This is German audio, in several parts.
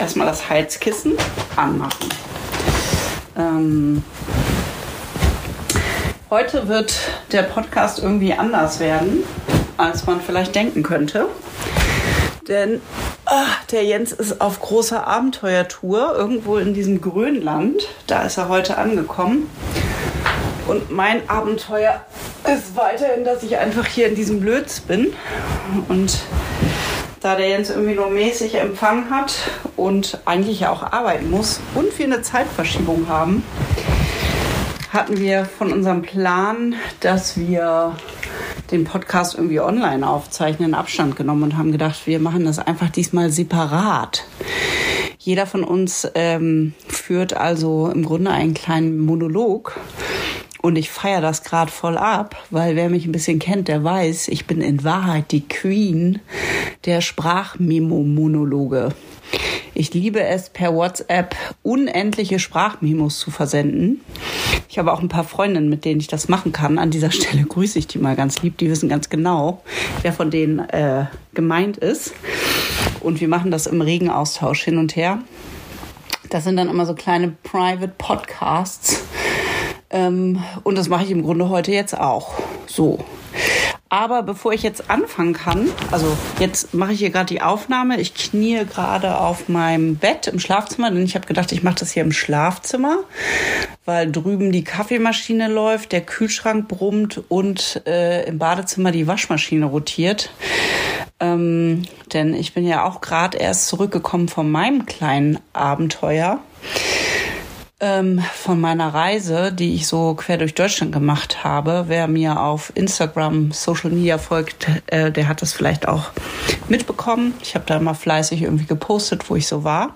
erstmal das Heizkissen anmachen. Ähm, heute wird der Podcast irgendwie anders werden, als man vielleicht denken könnte. Denn ach, der Jens ist auf großer Abenteuertour irgendwo in diesem Grönland. Da ist er heute angekommen. Und mein Abenteuer ist weiterhin, dass ich einfach hier in diesem Blöds bin. Und da der Jens irgendwie nur mäßig Empfang hat und eigentlich ja auch arbeiten muss und wir eine Zeitverschiebung haben, hatten wir von unserem Plan, dass wir den Podcast irgendwie online aufzeichnen, Abstand genommen und haben gedacht, wir machen das einfach diesmal separat. Jeder von uns ähm, führt also im Grunde einen kleinen Monolog und ich feiere das gerade voll ab, weil wer mich ein bisschen kennt, der weiß, ich bin in Wahrheit die Queen der Sprachmemo-Monologe. Ich liebe es, per WhatsApp unendliche Sprachmemos zu versenden. Ich habe auch ein paar Freundinnen, mit denen ich das machen kann. An dieser Stelle grüße ich die mal ganz lieb. Die wissen ganz genau, wer von denen äh, gemeint ist. Und wir machen das im regen Austausch hin und her. Das sind dann immer so kleine Private Podcasts, ähm, und das mache ich im Grunde heute jetzt auch. So. Aber bevor ich jetzt anfangen kann, also jetzt mache ich hier gerade die Aufnahme. Ich knie gerade auf meinem Bett im Schlafzimmer, denn ich habe gedacht, ich mache das hier im Schlafzimmer, weil drüben die Kaffeemaschine läuft, der Kühlschrank brummt und äh, im Badezimmer die Waschmaschine rotiert. Ähm, denn ich bin ja auch gerade erst zurückgekommen von meinem kleinen Abenteuer ähm, von meiner Reise, die ich so quer durch Deutschland gemacht habe. Wer mir auf Instagram, Social Media folgt, äh, der hat das vielleicht auch mitbekommen. Ich habe da immer fleißig irgendwie gepostet, wo ich so war.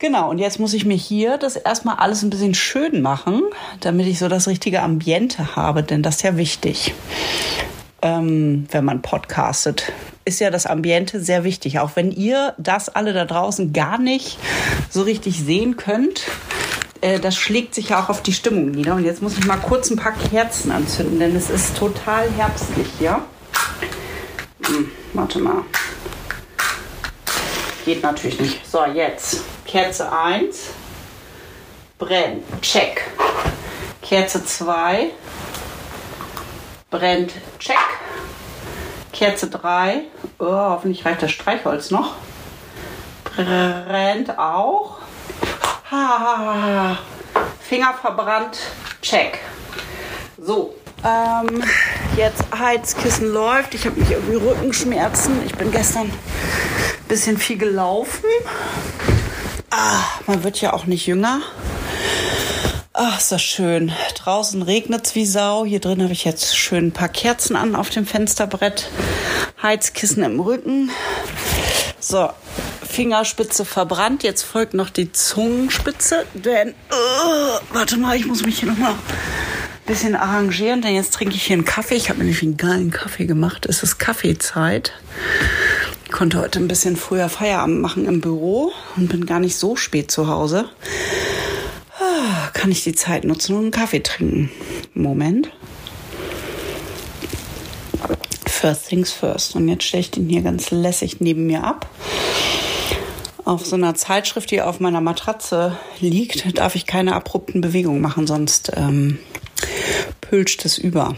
Genau, und jetzt muss ich mir hier das erstmal alles ein bisschen schön machen, damit ich so das richtige Ambiente habe, denn das ist ja wichtig, ähm, wenn man podcastet. Ist ja das Ambiente sehr wichtig, auch wenn ihr das alle da draußen gar nicht so richtig sehen könnt äh, das schlägt sich ja auch auf die Stimmung nieder. Und jetzt muss ich mal kurz ein paar Kerzen anzünden, denn es ist total herbstlich hier. Hm, warte mal. Geht natürlich nicht. So, jetzt. Kerze 1. Brennt. Check. Kerze 2. Brennt. Check. Kerze 3. Oh, hoffentlich reicht das Streichholz noch. Brennt auch. Finger verbrannt, check. So, ähm, jetzt Heizkissen läuft. Ich habe mich irgendwie Rückenschmerzen. Ich bin gestern ein bisschen viel gelaufen. Ah, man wird ja auch nicht jünger. Ach, ist das schön. Draußen regnet es wie Sau. Hier drin habe ich jetzt schön ein paar Kerzen an auf dem Fensterbrett. Heizkissen im Rücken. So, Fingerspitze verbrannt. Jetzt folgt noch die Zungenspitze, denn, uh, warte mal, ich muss mich hier nochmal ein bisschen arrangieren, denn jetzt trinke ich hier einen Kaffee. Ich habe nämlich einen geilen Kaffee gemacht. Es ist Kaffeezeit. Ich konnte heute ein bisschen früher Feierabend machen im Büro und bin gar nicht so spät zu Hause. Ah, kann ich die Zeit nutzen und einen Kaffee trinken? Moment. First things first. Und jetzt stelle ich den hier ganz lässig neben mir ab auf so einer Zeitschrift, die auf meiner Matratze liegt, darf ich keine abrupten Bewegungen machen, sonst ähm, pülscht es über.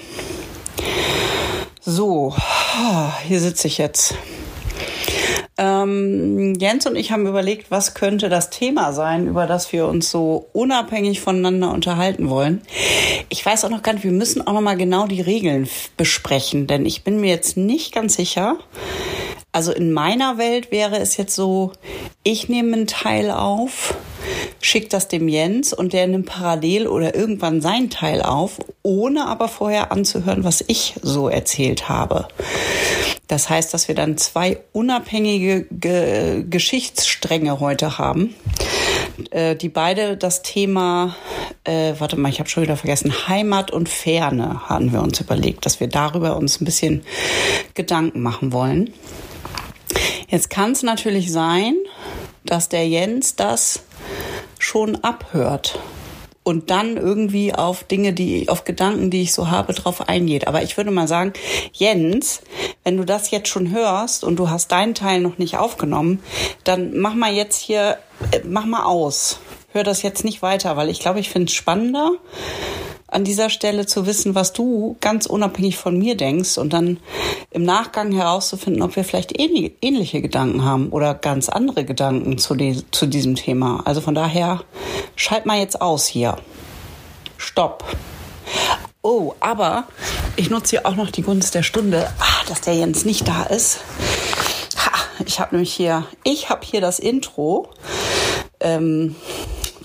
So, hier sitze ich jetzt. Ähm, Jens und ich haben überlegt, was könnte das Thema sein, über das wir uns so unabhängig voneinander unterhalten wollen. Ich weiß auch noch gar nicht, wir müssen auch noch mal genau die Regeln besprechen, denn ich bin mir jetzt nicht ganz sicher, also in meiner Welt wäre es jetzt so, ich nehme einen Teil auf, schicke das dem Jens und der nimmt parallel oder irgendwann seinen Teil auf, ohne aber vorher anzuhören, was ich so erzählt habe. Das heißt, dass wir dann zwei unabhängige Ge Geschichtsstränge heute haben, äh, die beide das Thema, äh, warte mal, ich habe schon wieder vergessen, Heimat und Ferne haben wir uns überlegt, dass wir darüber uns ein bisschen Gedanken machen wollen. Jetzt kann es natürlich sein, dass der Jens das schon abhört und dann irgendwie auf Dinge, die, auf Gedanken, die ich so habe, drauf eingeht. Aber ich würde mal sagen, Jens, wenn du das jetzt schon hörst und du hast deinen Teil noch nicht aufgenommen, dann mach mal jetzt hier, äh, mach mal aus. Hör das jetzt nicht weiter, weil ich glaube, ich finde es spannender, an dieser Stelle zu wissen, was du ganz unabhängig von mir denkst und dann im Nachgang herauszufinden, ob wir vielleicht ähnliche Gedanken haben oder ganz andere Gedanken zu, zu diesem Thema. Also von daher, schalt mal jetzt aus hier. Stopp. Oh, aber ich nutze hier auch noch die Gunst der Stunde, ah, dass der Jens nicht da ist. Ha, ich habe nämlich hier, ich habe hier das Intro. Ähm,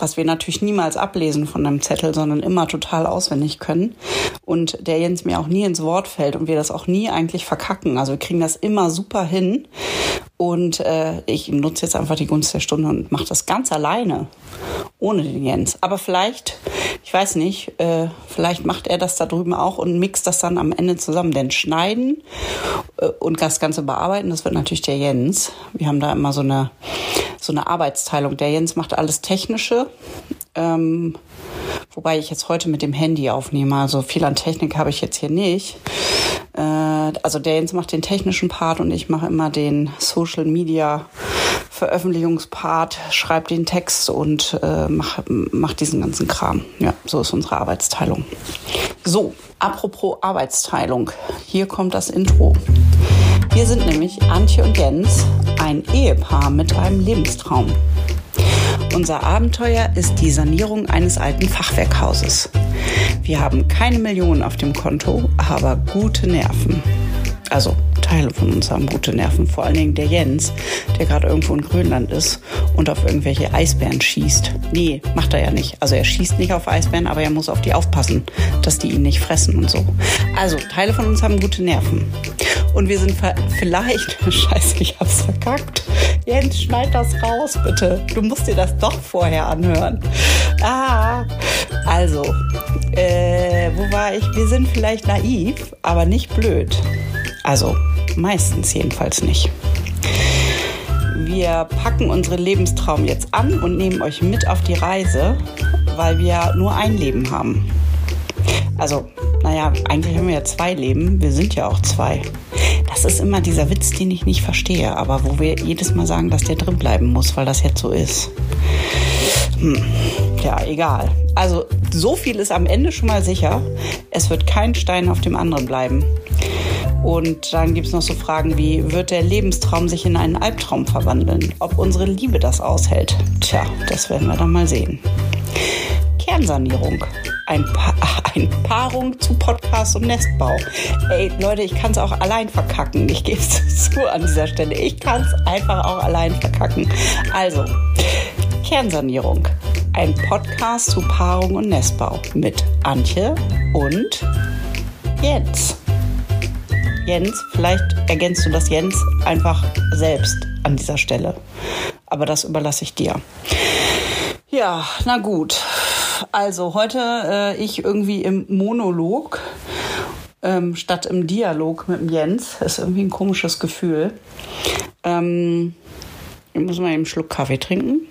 was wir natürlich niemals ablesen von einem Zettel, sondern immer total auswendig können. Und der Jens mir auch nie ins Wort fällt und wir das auch nie eigentlich verkacken. Also wir kriegen das immer super hin. Und äh, ich nutze jetzt einfach die Gunst der Stunde und mache das ganz alleine, ohne den Jens. Aber vielleicht, ich weiß nicht, äh, vielleicht macht er das da drüben auch und mixt das dann am Ende zusammen. Denn schneiden äh, und das Ganze bearbeiten, das wird natürlich der Jens. Wir haben da immer so eine so eine Arbeitsteilung. Der Jens macht alles Technische, ähm, wobei ich jetzt heute mit dem Handy aufnehme. Also viel an Technik habe ich jetzt hier nicht. Äh, also der Jens macht den technischen Part und ich mache immer den Social Media Veröffentlichungspart, schreibe den Text und äh, mach, mach diesen ganzen Kram. Ja, so ist unsere Arbeitsteilung. So, apropos Arbeitsteilung, hier kommt das Intro. Wir sind nämlich Antje und Jens, ein Ehepaar mit einem Lebenstraum. Unser Abenteuer ist die Sanierung eines alten Fachwerkhauses. Wir haben keine Millionen auf dem Konto, aber gute Nerven. Also Teile von uns haben gute Nerven, vor allen Dingen der Jens, der gerade irgendwo in Grönland ist und auf irgendwelche Eisbären schießt. Nee, macht er ja nicht. Also er schießt nicht auf Eisbären, aber er muss auf die aufpassen, dass die ihn nicht fressen und so. Also Teile von uns haben gute Nerven. Und wir sind vielleicht, scheiße, ich hab's verkackt. Jens, schneid das raus, bitte. Du musst dir das doch vorher anhören. Ah, also, äh, wo war ich? Wir sind vielleicht naiv, aber nicht blöd. Also, Meistens jedenfalls nicht. Wir packen unseren Lebenstraum jetzt an und nehmen euch mit auf die Reise, weil wir nur ein Leben haben. Also, naja, eigentlich haben wir ja zwei Leben. Wir sind ja auch zwei. Das ist immer dieser Witz, den ich nicht verstehe, aber wo wir jedes Mal sagen, dass der drin bleiben muss, weil das jetzt so ist. Hm. Ja, egal. Also, so viel ist am Ende schon mal sicher. Es wird kein Stein auf dem anderen bleiben. Und dann gibt es noch so Fragen wie, wird der Lebenstraum sich in einen Albtraum verwandeln? Ob unsere Liebe das aushält? Tja, das werden wir dann mal sehen. Kernsanierung. Ein, pa ein Paarung zu Podcast und Nestbau. Ey, Leute, ich kann es auch allein verkacken. Ich gebe es zu an dieser Stelle. Ich kann es einfach auch allein verkacken. Also, Kernsanierung. Ein Podcast zu Paarung und Nestbau mit Antje und Jens. Jens. Vielleicht ergänzt du das Jens einfach selbst an dieser Stelle. Aber das überlasse ich dir. Ja, na gut. Also heute äh, ich irgendwie im Monolog ähm, statt im Dialog mit dem Jens. Das ist irgendwie ein komisches Gefühl. Ähm, ich muss mal einen Schluck Kaffee trinken.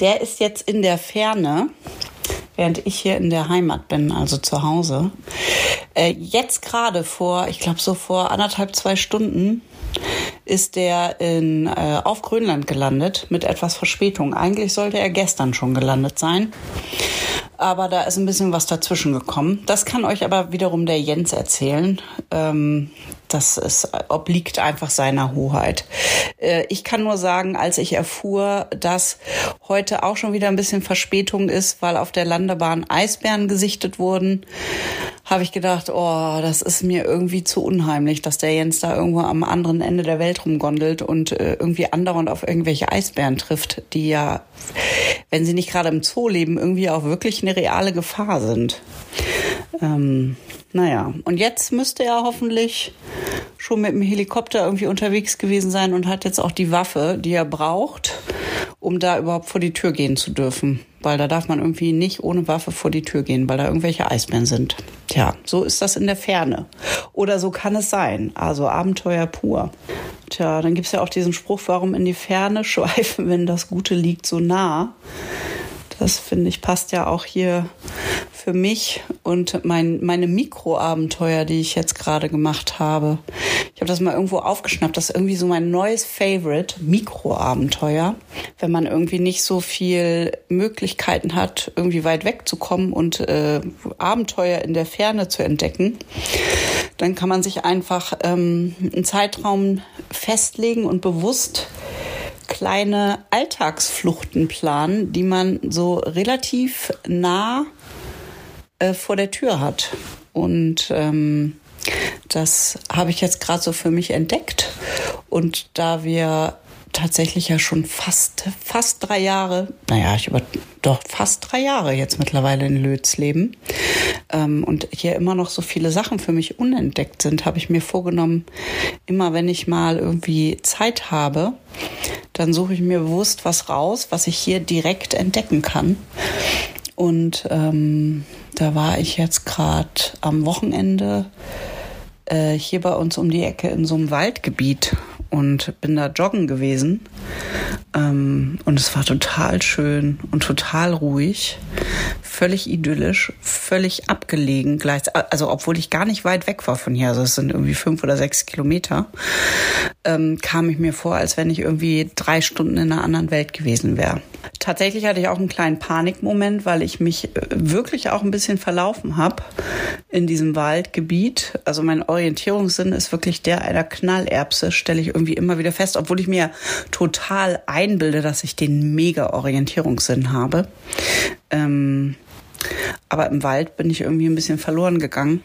Der ist jetzt in der Ferne, während ich hier in der Heimat bin, also zu Hause. Äh, jetzt gerade vor, ich glaube so vor anderthalb, zwei Stunden, ist der in, äh, auf Grönland gelandet mit etwas Verspätung. Eigentlich sollte er gestern schon gelandet sein. Aber da ist ein bisschen was dazwischen gekommen. Das kann euch aber wiederum der Jens erzählen. Ähm, das ist, obliegt einfach seiner Hoheit. Äh, ich kann nur sagen, als ich erfuhr, dass heute auch schon wieder ein bisschen Verspätung ist, weil auf der Landebahn Eisbären gesichtet wurden, habe ich gedacht, oh, das ist mir irgendwie zu unheimlich, dass der Jens da irgendwo am anderen Ende der Welt rumgondelt und äh, irgendwie andauernd auf irgendwelche Eisbären trifft, die ja, wenn sie nicht gerade im Zoo leben, irgendwie auch wirklich eine reale Gefahr sind. Ähm, naja, und jetzt müsste er hoffentlich schon mit dem Helikopter irgendwie unterwegs gewesen sein und hat jetzt auch die Waffe, die er braucht, um da überhaupt vor die Tür gehen zu dürfen. Weil da darf man irgendwie nicht ohne Waffe vor die Tür gehen, weil da irgendwelche Eisbären sind. Tja, so ist das in der Ferne. Oder so kann es sein. Also Abenteuer pur. Tja, dann gibt's ja auch diesen Spruch, warum in die Ferne schweifen, wenn das Gute liegt so nah. Das finde ich passt ja auch hier für mich und mein, meine Mikroabenteuer, die ich jetzt gerade gemacht habe. Ich habe das mal irgendwo aufgeschnappt. Das ist irgendwie so mein neues Favorite, Mikroabenteuer. Wenn man irgendwie nicht so viel Möglichkeiten hat, irgendwie weit wegzukommen und äh, Abenteuer in der Ferne zu entdecken, dann kann man sich einfach ähm, einen Zeitraum festlegen und bewusst kleine Alltagsfluchten planen, die man so relativ nah äh, vor der Tür hat. Und ähm, das habe ich jetzt gerade so für mich entdeckt. Und da wir tatsächlich ja schon fast, fast drei Jahre, naja, ich über, doch fast drei Jahre jetzt mittlerweile in Lötz leben ähm, und hier immer noch so viele Sachen für mich unentdeckt sind, habe ich mir vorgenommen, immer wenn ich mal irgendwie Zeit habe, dann suche ich mir bewusst was raus, was ich hier direkt entdecken kann. Und ähm, da war ich jetzt gerade am Wochenende äh, hier bei uns um die Ecke in so einem Waldgebiet und bin da joggen gewesen. Ähm, und es war total schön und total ruhig, völlig idyllisch, völlig abgelegen. Also obwohl ich gar nicht weit weg war von hier, also es sind irgendwie fünf oder sechs Kilometer, ähm, kam ich mir vor, als wenn ich irgendwie drei Stunden in einer anderen Welt gewesen wäre. Tatsächlich hatte ich auch einen kleinen Panikmoment, weil ich mich äh, wirklich auch ein bisschen verlaufen habe in diesem Waldgebiet. Also mein Orientierungssinn ist wirklich der einer Knallerbse, stelle ich irgendwie immer wieder fest, obwohl ich mir total einbilde, dass ich den mega Orientierungssinn habe. Ähm, aber im Wald bin ich irgendwie ein bisschen verloren gegangen.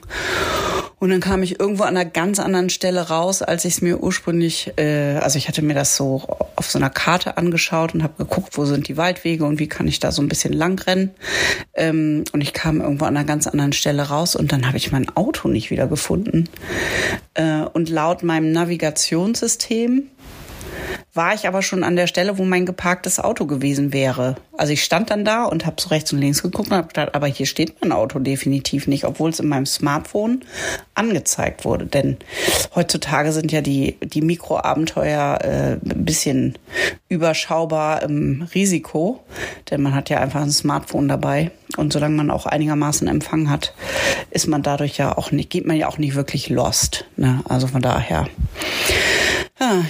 Und dann kam ich irgendwo an einer ganz anderen Stelle raus, als ich es mir ursprünglich, äh, also ich hatte mir das so auf so einer Karte angeschaut und habe geguckt, wo sind die Waldwege und wie kann ich da so ein bisschen lang rennen. Ähm, und ich kam irgendwo an einer ganz anderen Stelle raus und dann habe ich mein Auto nicht wieder gefunden. Äh, und laut meinem Navigationssystem war ich aber schon an der Stelle, wo mein geparktes Auto gewesen wäre. Also ich stand dann da und habe so rechts und links geguckt und habe gedacht, aber hier steht mein Auto definitiv nicht, obwohl es in meinem Smartphone angezeigt wurde. Denn heutzutage sind ja die, die Mikroabenteuer äh, ein bisschen überschaubar im Risiko, denn man hat ja einfach ein Smartphone dabei. Und solange man auch einigermaßen Empfang hat, ist man dadurch ja auch nicht, geht man ja auch nicht wirklich lost. Ne? Also von daher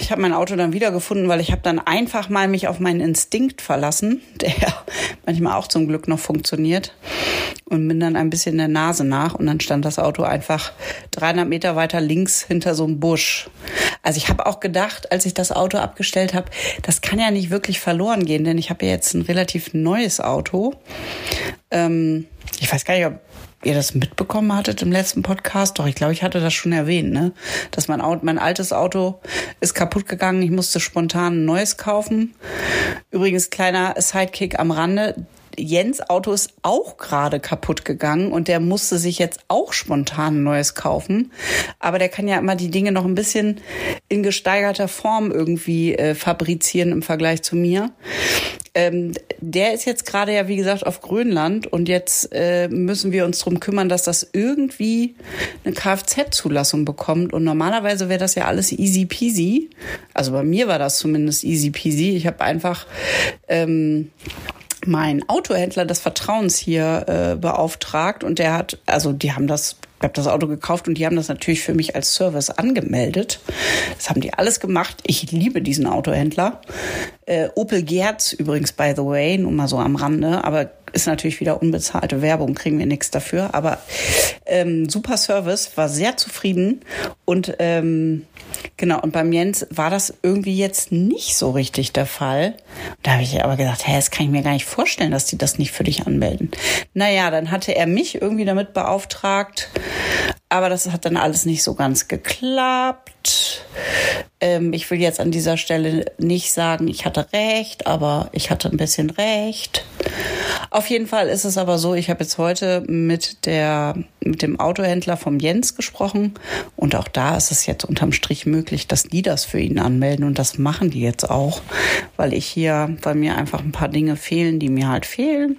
ich habe mein Auto dann wiedergefunden, weil ich habe dann einfach mal mich auf meinen Instinkt verlassen, der manchmal auch zum Glück noch funktioniert und bin dann ein bisschen der Nase nach und dann stand das Auto einfach 300 Meter weiter links hinter so einem Busch. Also ich habe auch gedacht, als ich das Auto abgestellt habe, das kann ja nicht wirklich verloren gehen, denn ich habe ja jetzt ein relativ neues Auto. Ähm, ich weiß gar nicht, ob ihr das mitbekommen hattet im letzten Podcast. Doch, ich glaube, ich hatte das schon erwähnt, ne? Dass mein Auto, mein altes Auto ist kaputt gegangen. Ich musste spontan ein neues kaufen. Übrigens, kleiner Sidekick am Rande. Jens Auto ist auch gerade kaputt gegangen und der musste sich jetzt auch spontan ein neues kaufen. Aber der kann ja immer die Dinge noch ein bisschen in gesteigerter Form irgendwie äh, fabrizieren im Vergleich zu mir. Ähm, der ist jetzt gerade ja, wie gesagt, auf Grönland und jetzt äh, müssen wir uns drum kümmern, dass das irgendwie eine Kfz-Zulassung bekommt. Und normalerweise wäre das ja alles easy peasy. Also bei mir war das zumindest easy peasy. Ich habe einfach ähm, mein Autohändler des Vertrauens hier äh, beauftragt und der hat, also die haben das habe das Auto gekauft und die haben das natürlich für mich als Service angemeldet. Das haben die alles gemacht. Ich liebe diesen Autohändler. Äh, Opel Gerz übrigens, by the way, nur mal so am Rande, aber ist natürlich wieder unbezahlte Werbung, kriegen wir nichts dafür. Aber ähm, super Service, war sehr zufrieden und ähm, Genau, und beim Jens war das irgendwie jetzt nicht so richtig der Fall. Da habe ich aber gesagt, hä, das kann ich mir gar nicht vorstellen, dass die das nicht für dich anmelden. Naja, dann hatte er mich irgendwie damit beauftragt, aber das hat dann alles nicht so ganz geklappt. Ähm, ich will jetzt an dieser Stelle nicht sagen, ich hatte recht, aber ich hatte ein bisschen recht. Auf jeden Fall ist es aber so, ich habe jetzt heute mit der mit dem Autohändler vom Jens gesprochen und auch da ist es jetzt unterm Strich möglich, dass die das für ihn anmelden und das machen die jetzt auch, weil ich hier, weil mir einfach ein paar Dinge fehlen, die mir halt fehlen,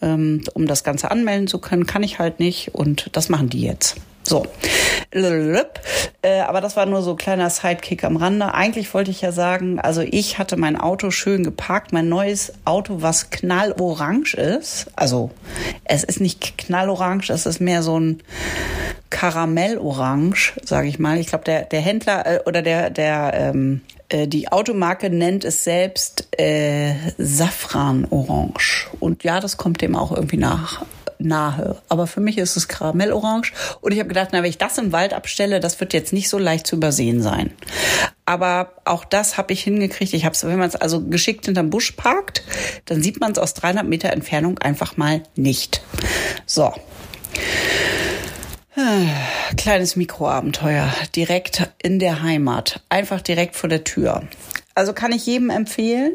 ähm, um das Ganze anmelden zu können, kann ich halt nicht und das machen die jetzt. So. Äh, aber das war nur so ein kleiner Sidekick am Rande. Eigentlich wollte ich ja sagen, also ich hatte mein Auto schön geparkt, mein neues Auto, was knallorange ist. Also es ist nicht knallorange, es ist mehr so ein Karamellorange, sage ich mal. Ich glaube, der, der Händler äh, oder der, der ähm, äh, die Automarke nennt es selbst äh, Safranorange. Und ja, das kommt dem auch irgendwie nach nahe. Aber für mich ist es Karamellorange. Und ich habe gedacht, na, wenn ich das im Wald abstelle, das wird jetzt nicht so leicht zu übersehen sein. Aber auch das habe ich hingekriegt. Ich habe es, wenn man es also geschickt hinterm Busch parkt, dann sieht man es aus 300 Meter Entfernung einfach mal nicht. So. Kleines Mikroabenteuer, direkt in der Heimat, einfach direkt vor der Tür. Also kann ich jedem empfehlen.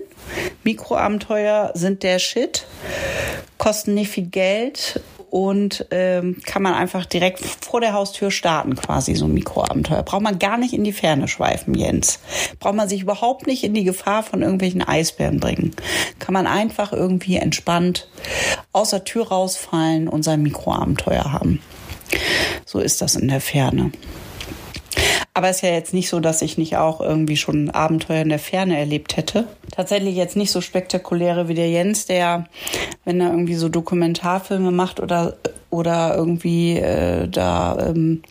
Mikroabenteuer sind der Shit, kosten nicht viel Geld und ähm, kann man einfach direkt vor der Haustür starten, quasi so ein Mikroabenteuer. Braucht man gar nicht in die Ferne schweifen, Jens. Braucht man sich überhaupt nicht in die Gefahr von irgendwelchen Eisbären bringen. Kann man einfach irgendwie entspannt aus der Tür rausfallen und sein Mikroabenteuer haben. So ist das in der Ferne. Aber es ist ja jetzt nicht so, dass ich nicht auch irgendwie schon Abenteuer in der Ferne erlebt hätte. Tatsächlich jetzt nicht so spektakuläre wie der Jens, der, wenn er irgendwie so Dokumentarfilme macht oder, oder irgendwie äh, da ähm,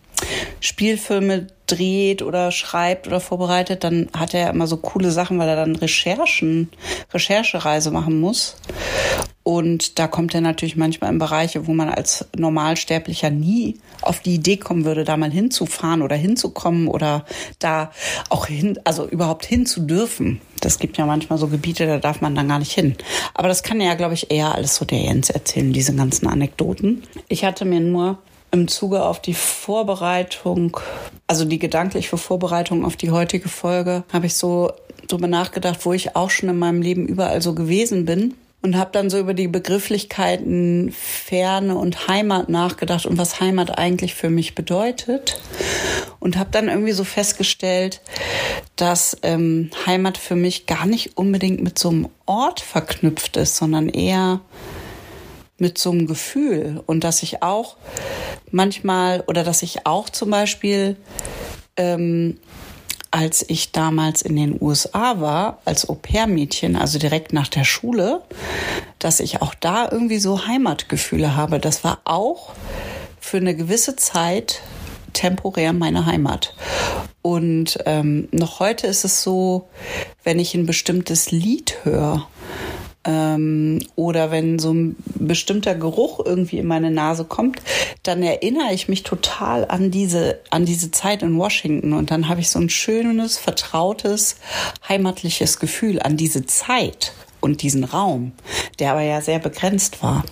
Spielfilme dreht oder schreibt oder vorbereitet, dann hat er immer so coole Sachen, weil er dann Recherchen, Recherchereise machen muss. Und da kommt er natürlich manchmal in Bereiche, wo man als Normalsterblicher nie auf die Idee kommen würde, da mal hinzufahren oder hinzukommen oder da auch hin, also überhaupt hin zu dürfen. Das gibt ja manchmal so Gebiete, da darf man dann gar nicht hin. Aber das kann ja, glaube ich, eher alles so der Jens erzählen, diese ganzen Anekdoten. Ich hatte mir nur im Zuge auf die Vorbereitung, also die gedankliche Vorbereitung auf die heutige Folge, habe ich so drüber nachgedacht, wo ich auch schon in meinem Leben überall so gewesen bin und habe dann so über die Begrifflichkeiten Ferne und Heimat nachgedacht und was Heimat eigentlich für mich bedeutet. Und habe dann irgendwie so festgestellt, dass ähm, Heimat für mich gar nicht unbedingt mit so einem Ort verknüpft ist, sondern eher mit so einem Gefühl. Und dass ich auch manchmal oder dass ich auch zum Beispiel ähm, als ich damals in den USA war, als Au-pair-Mädchen, also direkt nach der Schule, dass ich auch da irgendwie so Heimatgefühle habe. Das war auch für eine gewisse Zeit temporär meine Heimat. Und ähm, noch heute ist es so, wenn ich ein bestimmtes Lied höre, ähm, oder wenn so ein bestimmter Geruch irgendwie in meine Nase kommt, dann erinnere ich mich total an diese, an diese Zeit in Washington und dann habe ich so ein schönes, vertrautes, heimatliches Gefühl an diese Zeit und diesen Raum, der aber ja sehr begrenzt war.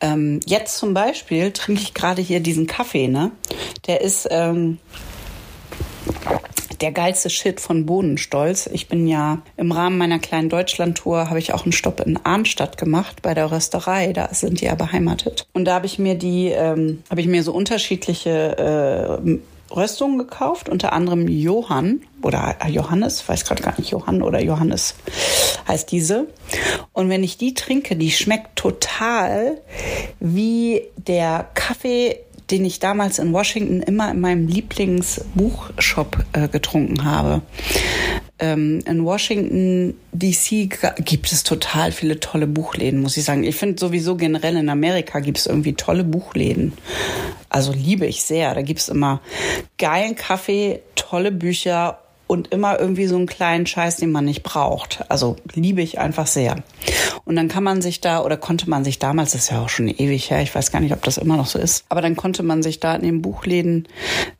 Ähm, jetzt zum Beispiel trinke ich gerade hier diesen Kaffee, ne? Der ist ähm, der geilste Shit von Bohnenstolz. Ich bin ja im Rahmen meiner kleinen Deutschlandtour habe ich auch einen Stopp in Arnstadt gemacht bei der Rösterei. Da sind die ja beheimatet. Und da habe ich mir die, ähm, habe ich mir so unterschiedliche äh, Röstungen gekauft, unter anderem Johann oder Johannes, weiß gerade gar nicht, Johann oder Johannes heißt diese. Und wenn ich die trinke, die schmeckt total wie der Kaffee den ich damals in Washington immer in meinem Lieblingsbuchshop äh, getrunken habe. Ähm, in Washington DC gibt es total viele tolle Buchläden, muss ich sagen. Ich finde sowieso generell in Amerika gibt es irgendwie tolle Buchläden. Also liebe ich sehr. Da gibt es immer geilen Kaffee, tolle Bücher und immer irgendwie so einen kleinen Scheiß, den man nicht braucht. Also liebe ich einfach sehr. Und dann kann man sich da oder konnte man sich damals, das ist ja auch schon ewig her, ich weiß gar nicht, ob das immer noch so ist, aber dann konnte man sich da in den Buchläden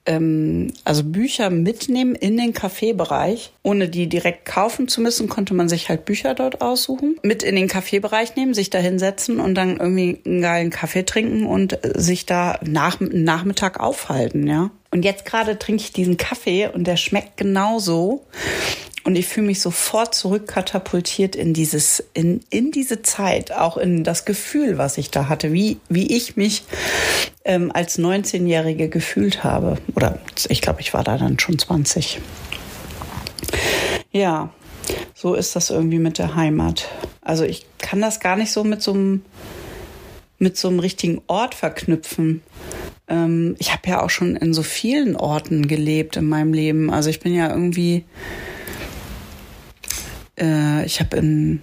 ähm, also Bücher mitnehmen in den Kaffeebereich, ohne die direkt kaufen zu müssen, konnte man sich halt Bücher dort aussuchen, mit in den Kaffeebereich nehmen, sich da hinsetzen und dann irgendwie einen geilen Kaffee trinken und sich da nach Nachmittag aufhalten, ja. Und jetzt gerade trinke ich diesen Kaffee und der schmeckt genauso. Und ich fühle mich sofort zurückkatapultiert in dieses, in, in diese Zeit, auch in das Gefühl, was ich da hatte, wie, wie ich mich ähm, als 19-Jährige gefühlt habe. Oder ich glaube, ich war da dann schon 20. Ja, so ist das irgendwie mit der Heimat. Also ich kann das gar nicht so mit so einem, mit so einem richtigen Ort verknüpfen. Ähm, ich habe ja auch schon in so vielen Orten gelebt in meinem Leben. Also ich bin ja irgendwie, äh, ich habe in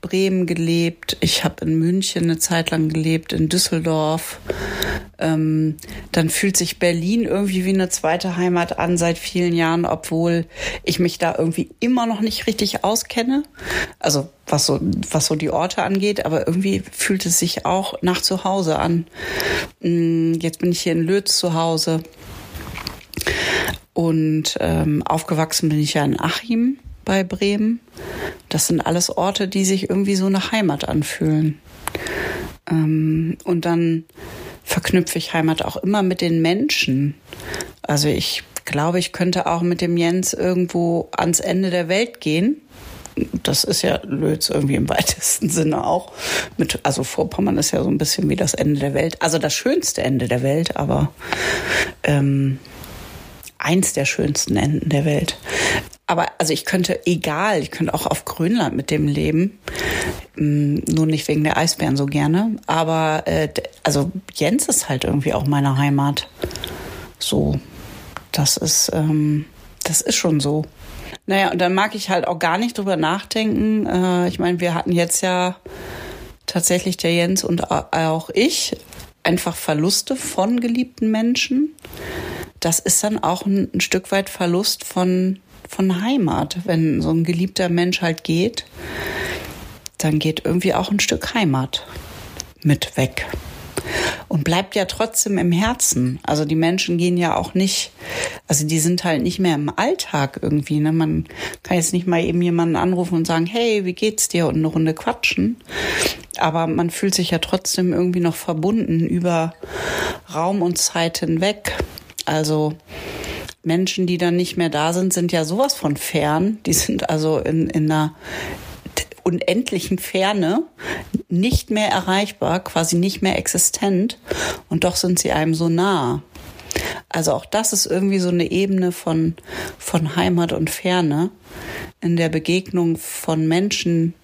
Bremen gelebt, ich habe in München eine Zeit lang gelebt, in Düsseldorf. Ähm, dann fühlt sich Berlin irgendwie wie eine zweite Heimat an seit vielen Jahren, obwohl ich mich da irgendwie immer noch nicht richtig auskenne. Also was so, was so die Orte angeht, aber irgendwie fühlt es sich auch nach zu Hause an. Mm, jetzt bin ich hier in Lötz zu Hause. Und ähm, aufgewachsen bin ich ja in Achim bei Bremen. Das sind alles Orte, die sich irgendwie so nach Heimat anfühlen. Ähm, und dann verknüpfe ich Heimat auch immer mit den Menschen. Also ich glaube, ich könnte auch mit dem Jens irgendwo ans Ende der Welt gehen. Das ist ja Lötz irgendwie im weitesten Sinne auch. Mit, also Vorpommern ist ja so ein bisschen wie das Ende der Welt. Also das schönste Ende der Welt, aber ähm, eins der schönsten Enden der Welt aber also ich könnte egal, ich könnte auch auf Grönland mit dem leben. Mm, nur nicht wegen der Eisbären so gerne. Aber äh, also Jens ist halt irgendwie auch meine Heimat. So, das ist, ähm, das ist schon so. Naja, und dann mag ich halt auch gar nicht drüber nachdenken. Äh, ich meine, wir hatten jetzt ja tatsächlich der Jens und auch ich einfach Verluste von geliebten Menschen. Das ist dann auch ein, ein Stück weit Verlust von von Heimat. Wenn so ein geliebter Mensch halt geht, dann geht irgendwie auch ein Stück Heimat mit weg. Und bleibt ja trotzdem im Herzen. Also die Menschen gehen ja auch nicht, also die sind halt nicht mehr im Alltag irgendwie. Ne? Man kann jetzt nicht mal eben jemanden anrufen und sagen, hey, wie geht's dir? Und eine Runde quatschen. Aber man fühlt sich ja trotzdem irgendwie noch verbunden über Raum und Zeit hinweg. Also Menschen, die dann nicht mehr da sind, sind ja sowas von fern. Die sind also in, in einer unendlichen Ferne nicht mehr erreichbar, quasi nicht mehr existent. Und doch sind sie einem so nah. Also auch das ist irgendwie so eine Ebene von, von Heimat und Ferne in der Begegnung von Menschen,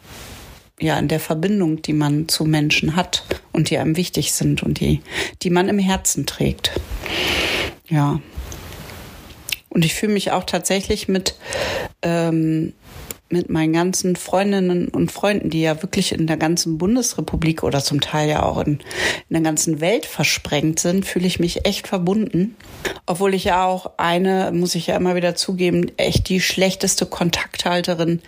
ja, in der Verbindung, die man zu Menschen hat und die einem wichtig sind und die, die man im Herzen trägt. Ja. Und ich fühle mich auch tatsächlich mit, ähm, mit meinen ganzen Freundinnen und Freunden, die ja wirklich in der ganzen Bundesrepublik oder zum Teil ja auch in, in der ganzen Welt versprengt sind, fühle ich mich echt verbunden. Obwohl ich ja auch eine, muss ich ja immer wieder zugeben, echt die schlechteste Kontakthalterin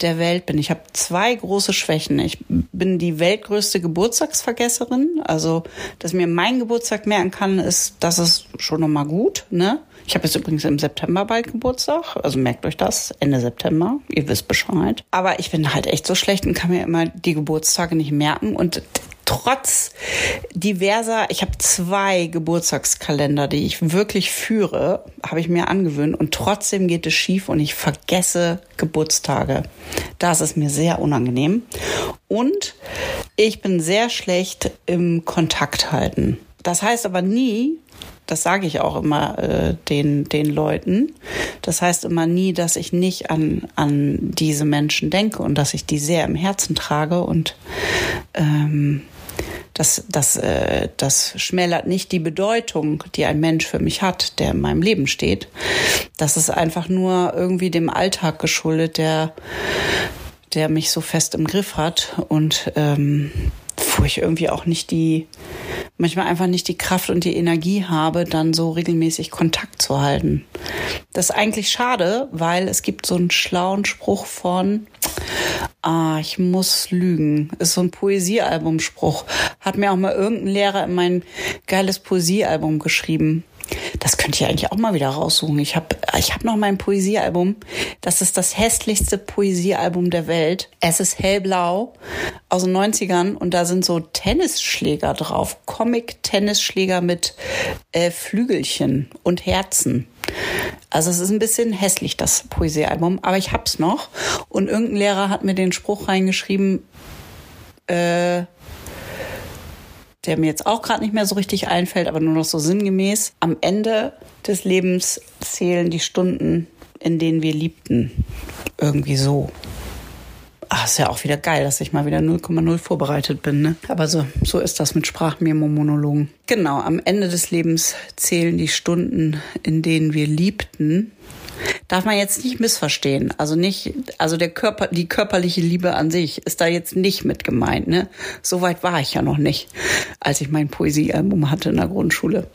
der Welt bin. Ich habe zwei große Schwächen. Ich bin die weltgrößte Geburtstagsvergesserin. Also, dass mir mein Geburtstag merken kann, ist, das ist schon nochmal gut, ne? Ich habe jetzt übrigens im September bald Geburtstag, also merkt euch das, Ende September, ihr wisst Bescheid. Aber ich bin halt echt so schlecht und kann mir immer die Geburtstage nicht merken und trotz diverser, ich habe zwei Geburtstagskalender, die ich wirklich führe, habe ich mir angewöhnt und trotzdem geht es schief und ich vergesse Geburtstage. Das ist mir sehr unangenehm. Und ich bin sehr schlecht im Kontakt halten. Das heißt aber nie, das sage ich auch immer äh, den, den Leuten. Das heißt immer nie, dass ich nicht an, an diese Menschen denke und dass ich die sehr im Herzen trage und ähm, das, das, äh, das schmälert nicht die Bedeutung, die ein Mensch für mich hat, der in meinem Leben steht. Das ist einfach nur irgendwie dem Alltag geschuldet, der, der mich so fest im Griff hat und ähm, wo ich irgendwie auch nicht die, manchmal einfach nicht die Kraft und die Energie habe, dann so regelmäßig Kontakt zu halten. Das ist eigentlich schade, weil es gibt so einen schlauen Spruch von, ah, ich muss lügen. Ist so ein Poesiealbumspruch. Hat mir auch mal irgendein Lehrer in mein geiles Poesiealbum geschrieben. Das könnte ich eigentlich auch mal wieder raussuchen. Ich habe ich hab noch mein Poesiealbum. Das ist das hässlichste Poesiealbum der Welt. Es ist hellblau aus den 90ern und da sind so Tennisschläger drauf. Comic-Tennisschläger mit äh, Flügelchen und Herzen. Also es ist ein bisschen hässlich, das Poesiealbum, aber ich hab's noch. Und irgendein Lehrer hat mir den Spruch reingeschrieben, äh, der mir jetzt auch gerade nicht mehr so richtig einfällt, aber nur noch so sinngemäß. Am Ende des Lebens zählen die Stunden, in denen wir liebten. Irgendwie so. Ach, ist ja auch wieder geil, dass ich mal wieder 0,0 vorbereitet bin. Ne? Aber so, so ist das mit Sprachmemo-Monologen. Genau, am Ende des Lebens zählen die Stunden, in denen wir liebten. Darf man jetzt nicht missverstehen. Also nicht, also der Körper, die körperliche Liebe an sich ist da jetzt nicht mit gemeint, ne? So weit war ich ja noch nicht, als ich mein Poesiealbum hatte in der Grundschule.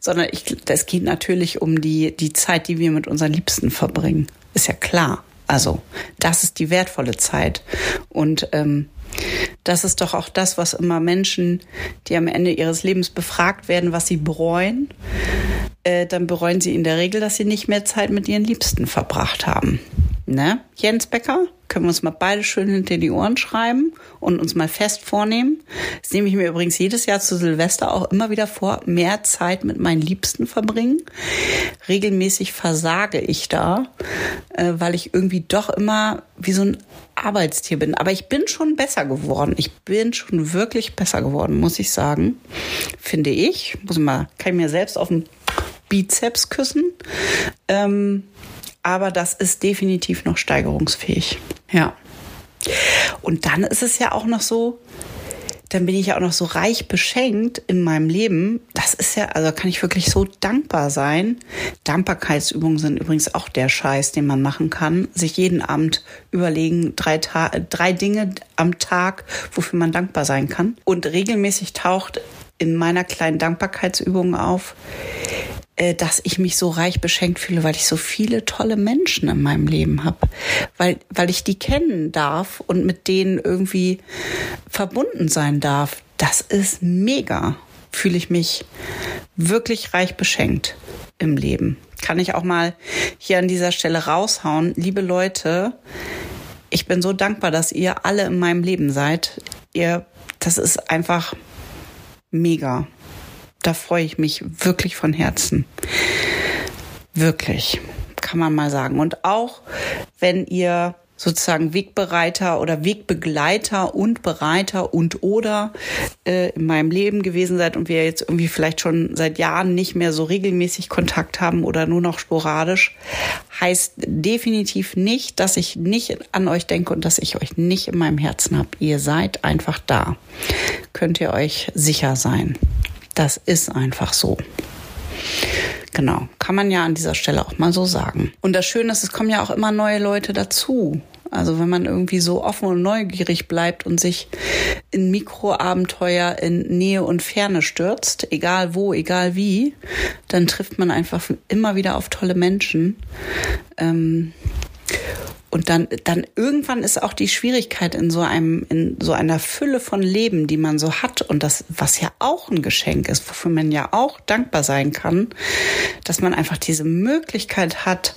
Sondern ich, es geht natürlich um die, die Zeit, die wir mit unseren Liebsten verbringen. Ist ja klar. Also, das ist die wertvolle Zeit. Und ähm, das ist doch auch das, was immer Menschen, die am Ende ihres Lebens befragt werden, was sie bereuen, äh, dann bereuen sie in der Regel, dass sie nicht mehr Zeit mit ihren Liebsten verbracht haben. Ne? Jens Becker, können wir uns mal beide schön hinter die Ohren schreiben und uns mal fest vornehmen. Das nehme ich mir übrigens jedes Jahr zu Silvester auch immer wieder vor, mehr Zeit mit meinen Liebsten verbringen. Regelmäßig versage ich da, äh, weil ich irgendwie doch immer wie so ein Arbeitstier bin. Aber ich bin schon besser geworden. Ich bin schon wirklich besser geworden, muss ich sagen. Finde ich. Muss ich mal, kann ich mir selbst auf den Bizeps küssen. Ähm, aber das ist definitiv noch steigerungsfähig. Ja. Und dann ist es ja auch noch so, dann bin ich ja auch noch so reich beschenkt in meinem Leben. Das ist ja, also kann ich wirklich so dankbar sein. Dankbarkeitsübungen sind übrigens auch der Scheiß, den man machen kann. Sich jeden Abend überlegen, drei, Ta drei Dinge am Tag, wofür man dankbar sein kann. Und regelmäßig taucht in meiner kleinen Dankbarkeitsübung auf, dass ich mich so reich beschenkt fühle, weil ich so viele tolle Menschen in meinem Leben habe, weil weil ich die kennen darf und mit denen irgendwie verbunden sein darf. Das ist mega. Fühle ich mich wirklich reich beschenkt im Leben. Kann ich auch mal hier an dieser Stelle raushauen, liebe Leute, ich bin so dankbar, dass ihr alle in meinem Leben seid. Ihr das ist einfach mega da freue ich mich wirklich von Herzen. Wirklich, kann man mal sagen. Und auch wenn ihr sozusagen Wegbereiter oder Wegbegleiter und Bereiter und oder äh, in meinem Leben gewesen seid und wir jetzt irgendwie vielleicht schon seit Jahren nicht mehr so regelmäßig Kontakt haben oder nur noch sporadisch, heißt definitiv nicht, dass ich nicht an euch denke und dass ich euch nicht in meinem Herzen habe. Ihr seid einfach da. Könnt ihr euch sicher sein. Das ist einfach so. Genau, kann man ja an dieser Stelle auch mal so sagen. Und das Schöne ist, es kommen ja auch immer neue Leute dazu. Also wenn man irgendwie so offen und neugierig bleibt und sich in Mikroabenteuer in Nähe und Ferne stürzt, egal wo, egal wie, dann trifft man einfach immer wieder auf tolle Menschen. Ähm, und dann, dann irgendwann ist auch die Schwierigkeit in so einem, in so einer Fülle von Leben, die man so hat und das, was ja auch ein Geschenk ist, wofür man ja auch dankbar sein kann, dass man einfach diese Möglichkeit hat,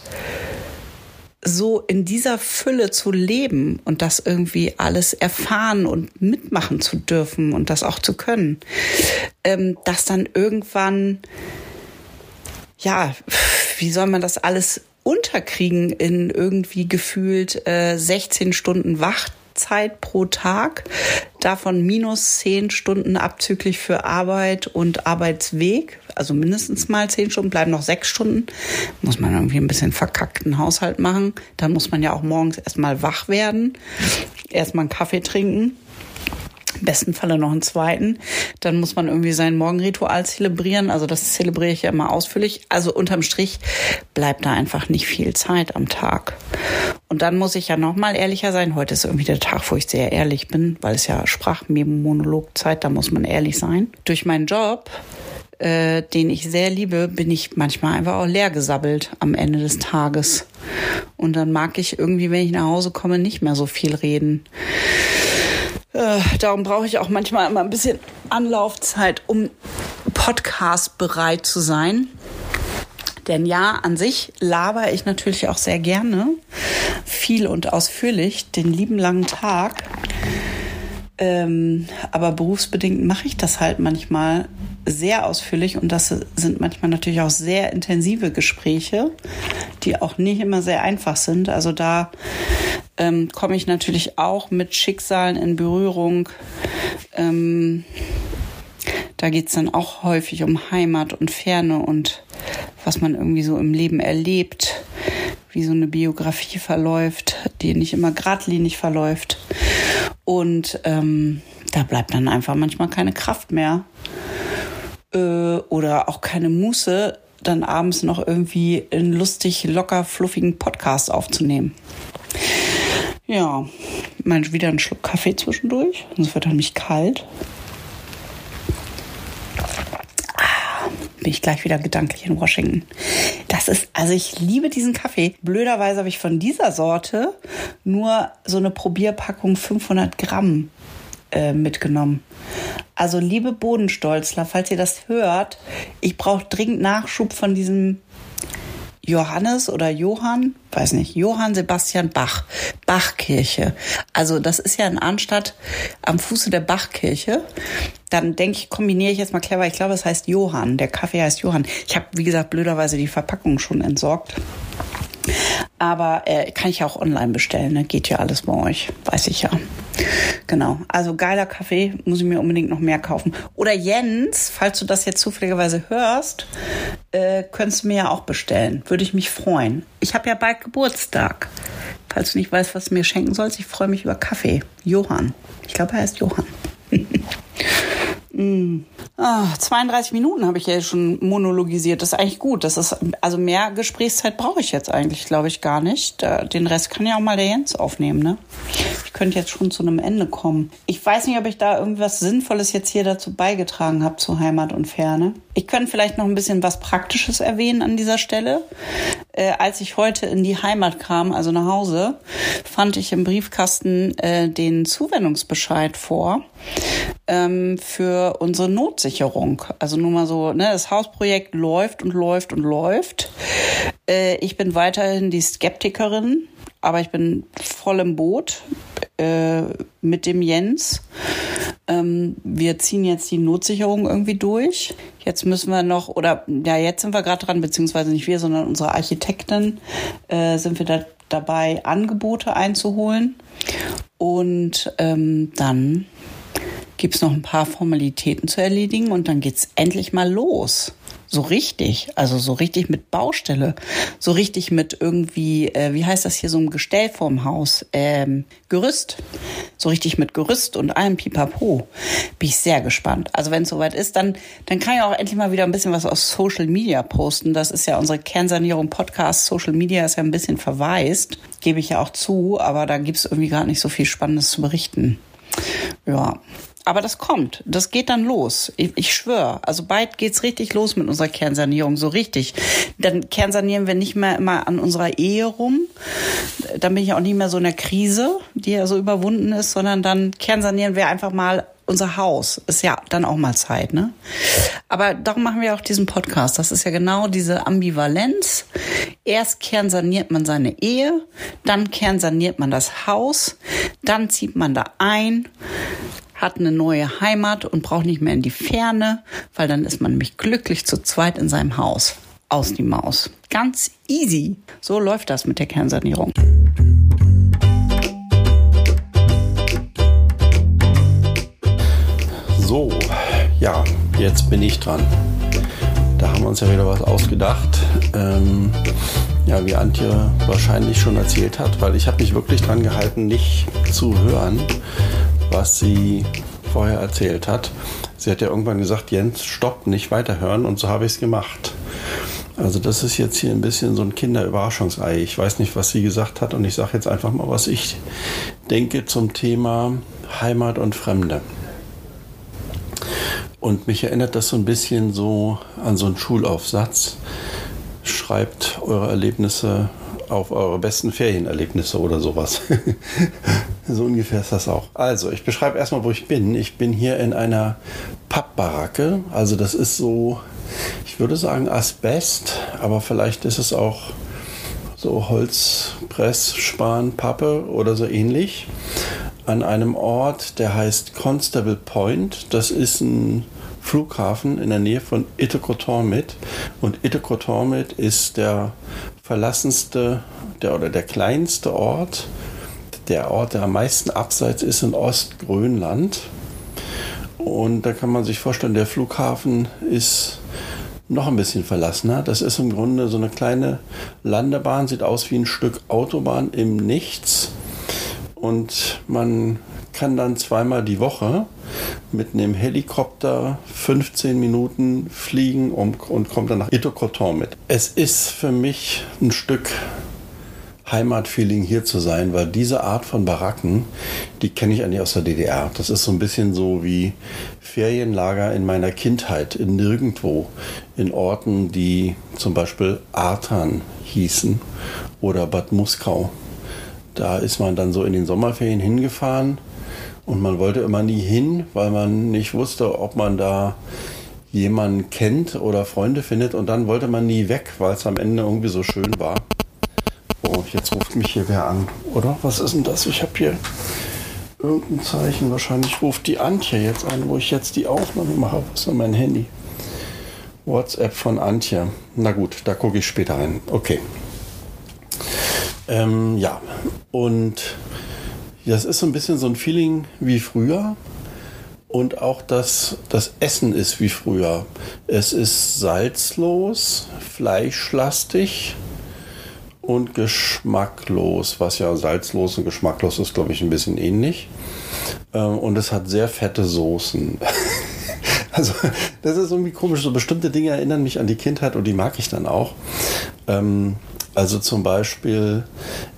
so in dieser Fülle zu leben und das irgendwie alles erfahren und mitmachen zu dürfen und das auch zu können, ähm, dass dann irgendwann, ja, wie soll man das alles unterkriegen in irgendwie gefühlt äh, 16 Stunden Wachzeit pro Tag, davon minus 10 Stunden abzüglich für Arbeit und Arbeitsweg, also mindestens mal 10 Stunden, bleiben noch 6 Stunden. Muss man irgendwie ein bisschen verkackten Haushalt machen. Da muss man ja auch morgens erstmal wach werden, erstmal einen Kaffee trinken im besten Falle noch einen zweiten. Dann muss man irgendwie sein Morgenritual zelebrieren. Also das zelebriere ich ja immer ausführlich. Also unterm Strich bleibt da einfach nicht viel Zeit am Tag. Und dann muss ich ja nochmal ehrlicher sein. Heute ist irgendwie der Tag, wo ich sehr ehrlich bin, weil es ja Sprachmonologzeit, da muss man ehrlich sein. Durch meinen Job äh, den ich sehr liebe, bin ich manchmal einfach auch leer gesabbelt am Ende des Tages. Und dann mag ich irgendwie, wenn ich nach Hause komme, nicht mehr so viel reden. Äh, darum brauche ich auch manchmal immer ein bisschen Anlaufzeit, um Podcast bereit zu sein. Denn ja, an sich laber ich natürlich auch sehr gerne, viel und ausführlich, den lieben langen Tag. Ähm, aber berufsbedingt mache ich das halt manchmal sehr ausführlich und das sind manchmal natürlich auch sehr intensive Gespräche, die auch nicht immer sehr einfach sind. Also da ähm, komme ich natürlich auch mit Schicksalen in Berührung. Ähm, da geht es dann auch häufig um Heimat und Ferne und was man irgendwie so im Leben erlebt, wie so eine Biografie verläuft, die nicht immer geradlinig verläuft. Und ähm, da bleibt dann einfach manchmal keine Kraft mehr. Äh, oder auch keine Muße, dann abends noch irgendwie einen lustig, locker, fluffigen Podcast aufzunehmen. Ja, mal wieder einen Schluck Kaffee zwischendurch. Sonst wird dann nämlich kalt. Bin ich gleich wieder gedanklich in Washington. Das ist, also ich liebe diesen Kaffee. Blöderweise habe ich von dieser Sorte nur so eine Probierpackung 500 Gramm äh, mitgenommen. Also liebe Bodenstolzler, falls ihr das hört, ich brauche dringend Nachschub von diesem Johannes oder Johann, weiß nicht, Johann Sebastian Bach, Bachkirche. Also das ist ja in Arnstadt am Fuße der Bachkirche. Dann denke ich, kombiniere ich jetzt mal clever. Ich glaube, es heißt Johann. Der Kaffee heißt Johann. Ich habe, wie gesagt, blöderweise die Verpackung schon entsorgt. Aber äh, kann ich ja auch online bestellen, ne? geht ja alles bei euch, weiß ich ja. Genau, also geiler Kaffee, muss ich mir unbedingt noch mehr kaufen. Oder Jens, falls du das jetzt zufälligerweise hörst, äh, könntest du mir ja auch bestellen, würde ich mich freuen. Ich habe ja bald Geburtstag. Falls du nicht weißt, was du mir schenken sollst, ich freue mich über Kaffee. Johann, ich glaube, er heißt Johann. mm. Oh, 32 Minuten habe ich ja schon monologisiert. Das ist eigentlich gut. Das ist, also mehr Gesprächszeit brauche ich jetzt eigentlich, glaube ich, gar nicht. Den Rest kann ja auch mal der Jens aufnehmen, ne? Ich könnte jetzt schon zu einem Ende kommen. Ich weiß nicht, ob ich da irgendwas Sinnvolles jetzt hier dazu beigetragen habe zu Heimat und Ferne. Ich könnte vielleicht noch ein bisschen was Praktisches erwähnen an dieser Stelle. Äh, als ich heute in die Heimat kam, also nach Hause, fand ich im Briefkasten äh, den Zuwendungsbescheid vor ähm, für unsere Notsicherung. Also nur mal so, ne, das Hausprojekt läuft und läuft und läuft. Äh, ich bin weiterhin die Skeptikerin, aber ich bin voll im Boot äh, mit dem Jens. Ähm, wir ziehen jetzt die Notsicherung irgendwie durch. Jetzt müssen wir noch, oder ja, jetzt sind wir gerade dran, beziehungsweise nicht wir, sondern unsere Architektin, äh, sind wir da dabei, Angebote einzuholen. Und ähm, dann gibt es noch ein paar Formalitäten zu erledigen und dann geht's endlich mal los. So richtig, also so richtig mit Baustelle, so richtig mit irgendwie, äh, wie heißt das hier, so ein Gestell vorm Haus, ähm, Gerüst, so richtig mit Gerüst und allem Pipapo. Bin ich sehr gespannt. Also wenn es soweit ist, dann, dann kann ich auch endlich mal wieder ein bisschen was aus Social Media posten. Das ist ja unsere Kernsanierung Podcast. Social Media ist ja ein bisschen verwaist, gebe ich ja auch zu, aber da gibt's irgendwie gar nicht so viel Spannendes zu berichten. Ja, aber das kommt, das geht dann los. Ich, ich schwöre. Also bald geht's richtig los mit unserer Kernsanierung, so richtig. Dann kernsanieren wir nicht mehr immer an unserer Ehe rum. Dann bin ich auch nicht mehr so in der Krise, die ja so überwunden ist, sondern dann kernsanieren wir einfach mal unser Haus. Ist ja dann auch mal Zeit, ne? Aber darum machen wir auch diesen Podcast. Das ist ja genau diese Ambivalenz. Erst kernsaniert man seine Ehe, dann kernsaniert man das Haus, dann zieht man da ein hat eine neue Heimat und braucht nicht mehr in die Ferne, weil dann ist man nämlich glücklich zu zweit in seinem Haus. Aus die Maus. Ganz easy. So läuft das mit der Kernsanierung. So, ja, jetzt bin ich dran. Da haben wir uns ja wieder was ausgedacht. Ähm, ja, wie Antje wahrscheinlich schon erzählt hat, weil ich habe mich wirklich dran gehalten, nicht zu hören, was sie vorher erzählt hat. Sie hat ja irgendwann gesagt, Jens, stopp, nicht weiterhören und so habe ich es gemacht. Also das ist jetzt hier ein bisschen so ein Kinderüberraschungsei. Ich weiß nicht, was sie gesagt hat und ich sage jetzt einfach mal, was ich denke zum Thema Heimat und Fremde. Und mich erinnert das so ein bisschen so an so einen Schulaufsatz. Schreibt eure Erlebnisse auf eure besten Ferienerlebnisse oder sowas. so ungefähr ist das auch. Also, ich beschreibe erstmal, wo ich bin. Ich bin hier in einer Pappbaracke. Also, das ist so, ich würde sagen Asbest, aber vielleicht ist es auch so Holzpress, Span, Pappe oder so ähnlich. An einem Ort, der heißt Constable Point. Das ist ein Flughafen in der Nähe von Itokotormit. Und Itokotormit ist der verlassenste der, oder der kleinste Ort, der Ort, der am meisten abseits ist in Ostgrönland. Und da kann man sich vorstellen, der Flughafen ist noch ein bisschen verlassener. Das ist im Grunde so eine kleine Landebahn, sieht aus wie ein Stück Autobahn im Nichts. Und man kann dann zweimal die Woche mit einem Helikopter 15 Minuten fliegen und, kommt dann nach Itokoton mit. Es ist für mich ein Stück Heimatfeeling hier zu sein, weil diese Art von Baracken, die kenne ich eigentlich aus der DDR. Das ist so ein bisschen so wie Ferienlager in meiner Kindheit, in nirgendwo, in Orten, die zum Beispiel Artan hießen oder Bad Muskau. Da ist man dann so in den Sommerferien hingefahren und man wollte immer nie hin, weil man nicht wusste, ob man da jemanden kennt oder Freunde findet und dann wollte man nie weg, weil es am Ende irgendwie so schön war. Oh, jetzt ruft mich hier wer an, oder? Was ist denn das? Ich habe hier irgendein Zeichen. Wahrscheinlich ruft die Antje jetzt an, wo ich jetzt die Aufnahme mache. Was ist denn mein Handy? WhatsApp von Antje. Na gut, da gucke ich später rein. Okay. Ähm, ja, und das ist so ein bisschen so ein Feeling wie früher. Und auch das, das Essen ist wie früher. Es ist salzlos, fleischlastig und geschmacklos, was ja salzlos und geschmacklos ist, glaube ich, ein bisschen ähnlich. Ähm, und es hat sehr fette Soßen. Also, das ist irgendwie komisch. So bestimmte Dinge erinnern mich an die Kindheit und die mag ich dann auch. Ähm, also zum Beispiel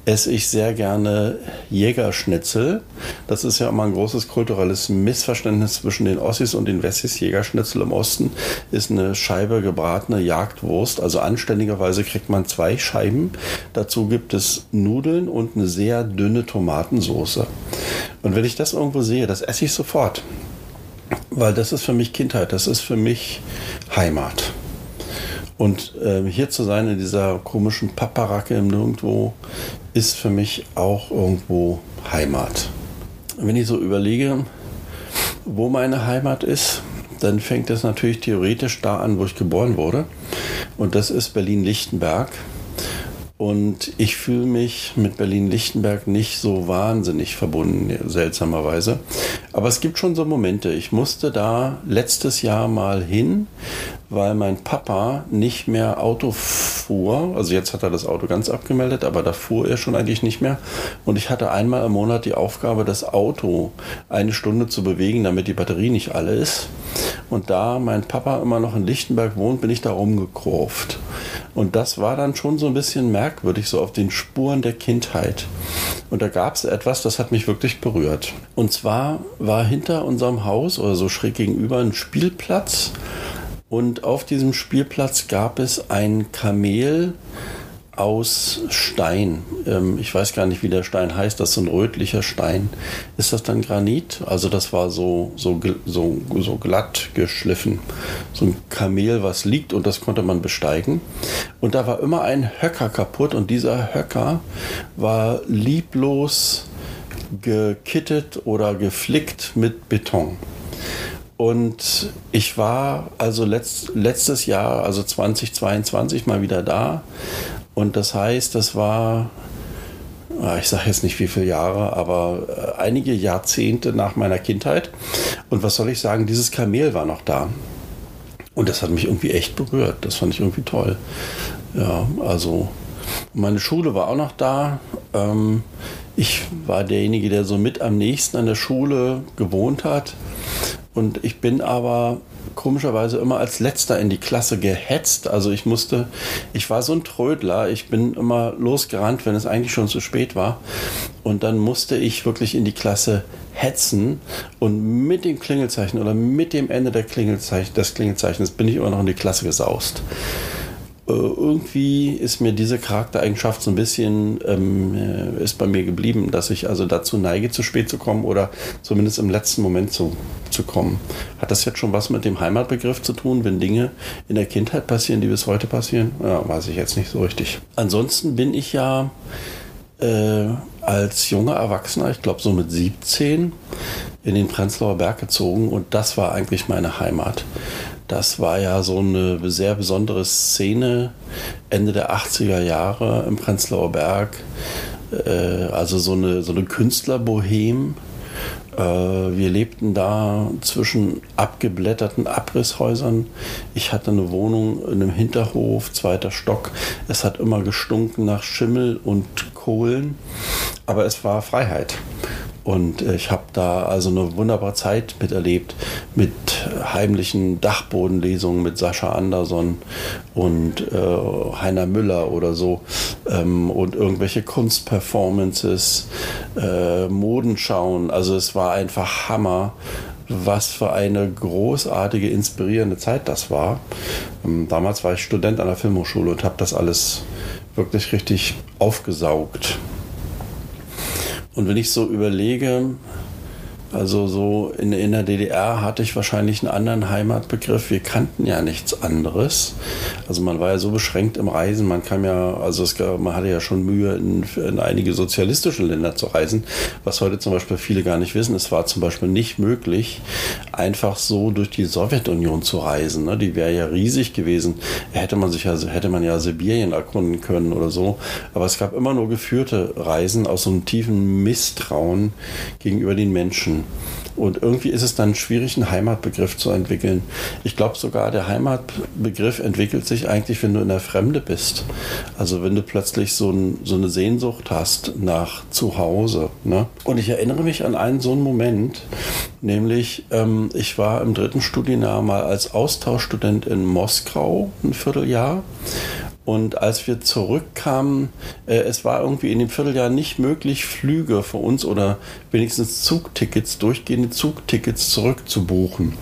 esse ich sehr gerne Jägerschnitzel. Das ist ja immer ein großes kulturelles Missverständnis zwischen den Ossis und den Wessis. Jägerschnitzel im Osten ist eine Scheibe gebratene Jagdwurst. Also anständigerweise kriegt man zwei Scheiben. Dazu gibt es Nudeln und eine sehr dünne Tomatensoße. Und wenn ich das irgendwo sehe, das esse ich sofort. Weil das ist für mich Kindheit, das ist für mich Heimat. Und äh, hier zu sein in dieser komischen Paparacke im Nirgendwo ist für mich auch irgendwo Heimat. Wenn ich so überlege, wo meine Heimat ist, dann fängt es natürlich theoretisch da an, wo ich geboren wurde. Und das ist Berlin-Lichtenberg. Und ich fühle mich mit Berlin-Lichtenberg nicht so wahnsinnig verbunden, seltsamerweise. Aber es gibt schon so Momente. Ich musste da letztes Jahr mal hin, weil mein Papa nicht mehr Auto fuhr. Also jetzt hat er das Auto ganz abgemeldet, aber da fuhr er schon eigentlich nicht mehr. Und ich hatte einmal im Monat die Aufgabe, das Auto eine Stunde zu bewegen, damit die Batterie nicht alle ist. Und da mein Papa immer noch in Lichtenberg wohnt, bin ich da rumgekurvt. Und das war dann schon so ein bisschen merkwürdig, so auf den Spuren der Kindheit. Und da gab es etwas, das hat mich wirklich berührt. Und zwar war hinter unserem Haus oder so schräg gegenüber ein Spielplatz und auf diesem Spielplatz gab es ein Kamel aus Stein. Ähm, ich weiß gar nicht, wie der Stein heißt. Das ist ein rötlicher Stein. Ist das dann Granit? Also das war so, so, so, so glatt geschliffen. So ein Kamel, was liegt und das konnte man besteigen. Und da war immer ein Höcker kaputt und dieser Höcker war lieblos gekittet oder geflickt mit Beton. Und ich war also letzt, letztes Jahr, also 2022, mal wieder da. Und das heißt, das war, ah, ich sage jetzt nicht wie viele Jahre, aber äh, einige Jahrzehnte nach meiner Kindheit. Und was soll ich sagen, dieses Kamel war noch da. Und das hat mich irgendwie echt berührt. Das fand ich irgendwie toll. Ja, also meine Schule war auch noch da. Ähm, ich war derjenige, der so mit am nächsten an der Schule gewohnt hat. Und ich bin aber komischerweise immer als letzter in die Klasse gehetzt. Also ich musste, ich war so ein Trödler, ich bin immer losgerannt, wenn es eigentlich schon zu spät war. Und dann musste ich wirklich in die Klasse hetzen und mit dem Klingelzeichen oder mit dem Ende der Klingelzeichen, des Klingelzeichens bin ich immer noch in die Klasse gesaust. Äh, irgendwie ist mir diese Charaktereigenschaft so ein bisschen ähm, äh, ist bei mir geblieben, dass ich also dazu neige, zu spät zu kommen oder zumindest im letzten Moment zu, zu kommen. Hat das jetzt schon was mit dem Heimatbegriff zu tun, wenn Dinge in der Kindheit passieren, die bis heute passieren? Ja, weiß ich jetzt nicht so richtig. Ansonsten bin ich ja äh, als junger Erwachsener, ich glaube so mit 17, in den Prenzlauer Berg gezogen und das war eigentlich meine Heimat. Das war ja so eine sehr besondere Szene Ende der 80er Jahre im Prenzlauer Berg. Äh, also so eine, so eine Künstlerbohem. Äh, wir lebten da zwischen abgeblätterten Abrisshäusern. Ich hatte eine Wohnung in einem Hinterhof, zweiter Stock. Es hat immer gestunken nach Schimmel und Kohlen, aber es war Freiheit. Und äh, ich habe da also eine wunderbare Zeit miterlebt mit heimlichen Dachbodenlesungen mit Sascha Anderson und äh, Heiner Müller oder so ähm, und irgendwelche Kunstperformances, äh, Modenschauen. Also es war einfach Hammer, was für eine großartige, inspirierende Zeit das war. Ähm, damals war ich Student an der Filmhochschule und habe das alles wirklich richtig aufgesaugt. Und wenn ich so überlege, also so in, in der DDR hatte ich wahrscheinlich einen anderen Heimatbegriff. Wir kannten ja nichts anderes. Also man war ja so beschränkt im Reisen, man kam ja, also es, man hatte ja schon Mühe, in, in einige sozialistische Länder zu reisen, was heute zum Beispiel viele gar nicht wissen. Es war zum Beispiel nicht möglich, einfach so durch die Sowjetunion zu reisen. Ne? Die wäre ja riesig gewesen. Hätte man sich ja, hätte man ja Sibirien erkunden können oder so. Aber es gab immer nur geführte Reisen aus so einem tiefen Misstrauen gegenüber den Menschen. Und irgendwie ist es dann schwierig, einen Heimatbegriff zu entwickeln. Ich glaube sogar, der Heimatbegriff entwickelt sich eigentlich, wenn du in der Fremde bist. Also wenn du plötzlich so, ein, so eine Sehnsucht hast nach Zuhause. Ne? Und ich erinnere mich an einen so einen Moment, nämlich ähm, ich war im dritten Studienjahr mal als Austauschstudent in Moskau ein Vierteljahr und als wir zurückkamen, äh, es war irgendwie in dem Vierteljahr nicht möglich, Flüge für uns oder wenigstens Zugtickets, durchgehende Zugtickets zurückzubuchen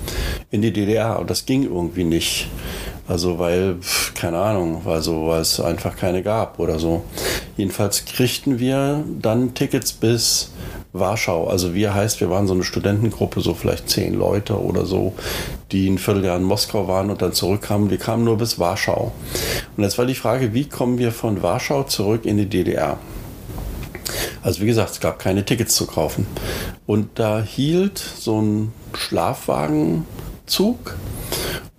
in die DDR. Und das ging irgendwie nicht. Also weil, keine Ahnung, weil, so, weil es einfach keine gab oder so. Jedenfalls kriegten wir dann Tickets bis Warschau. Also wir heißt, wir waren so eine Studentengruppe, so vielleicht zehn Leute oder so, die ein Vierteljahr in Moskau waren und dann zurückkamen. Wir kamen nur bis Warschau. Und jetzt war die Frage, wie kommen wir von Warschau zurück in die DDR? Also wie gesagt, es gab keine Tickets zu kaufen. Und da hielt so ein Schlafwagenzug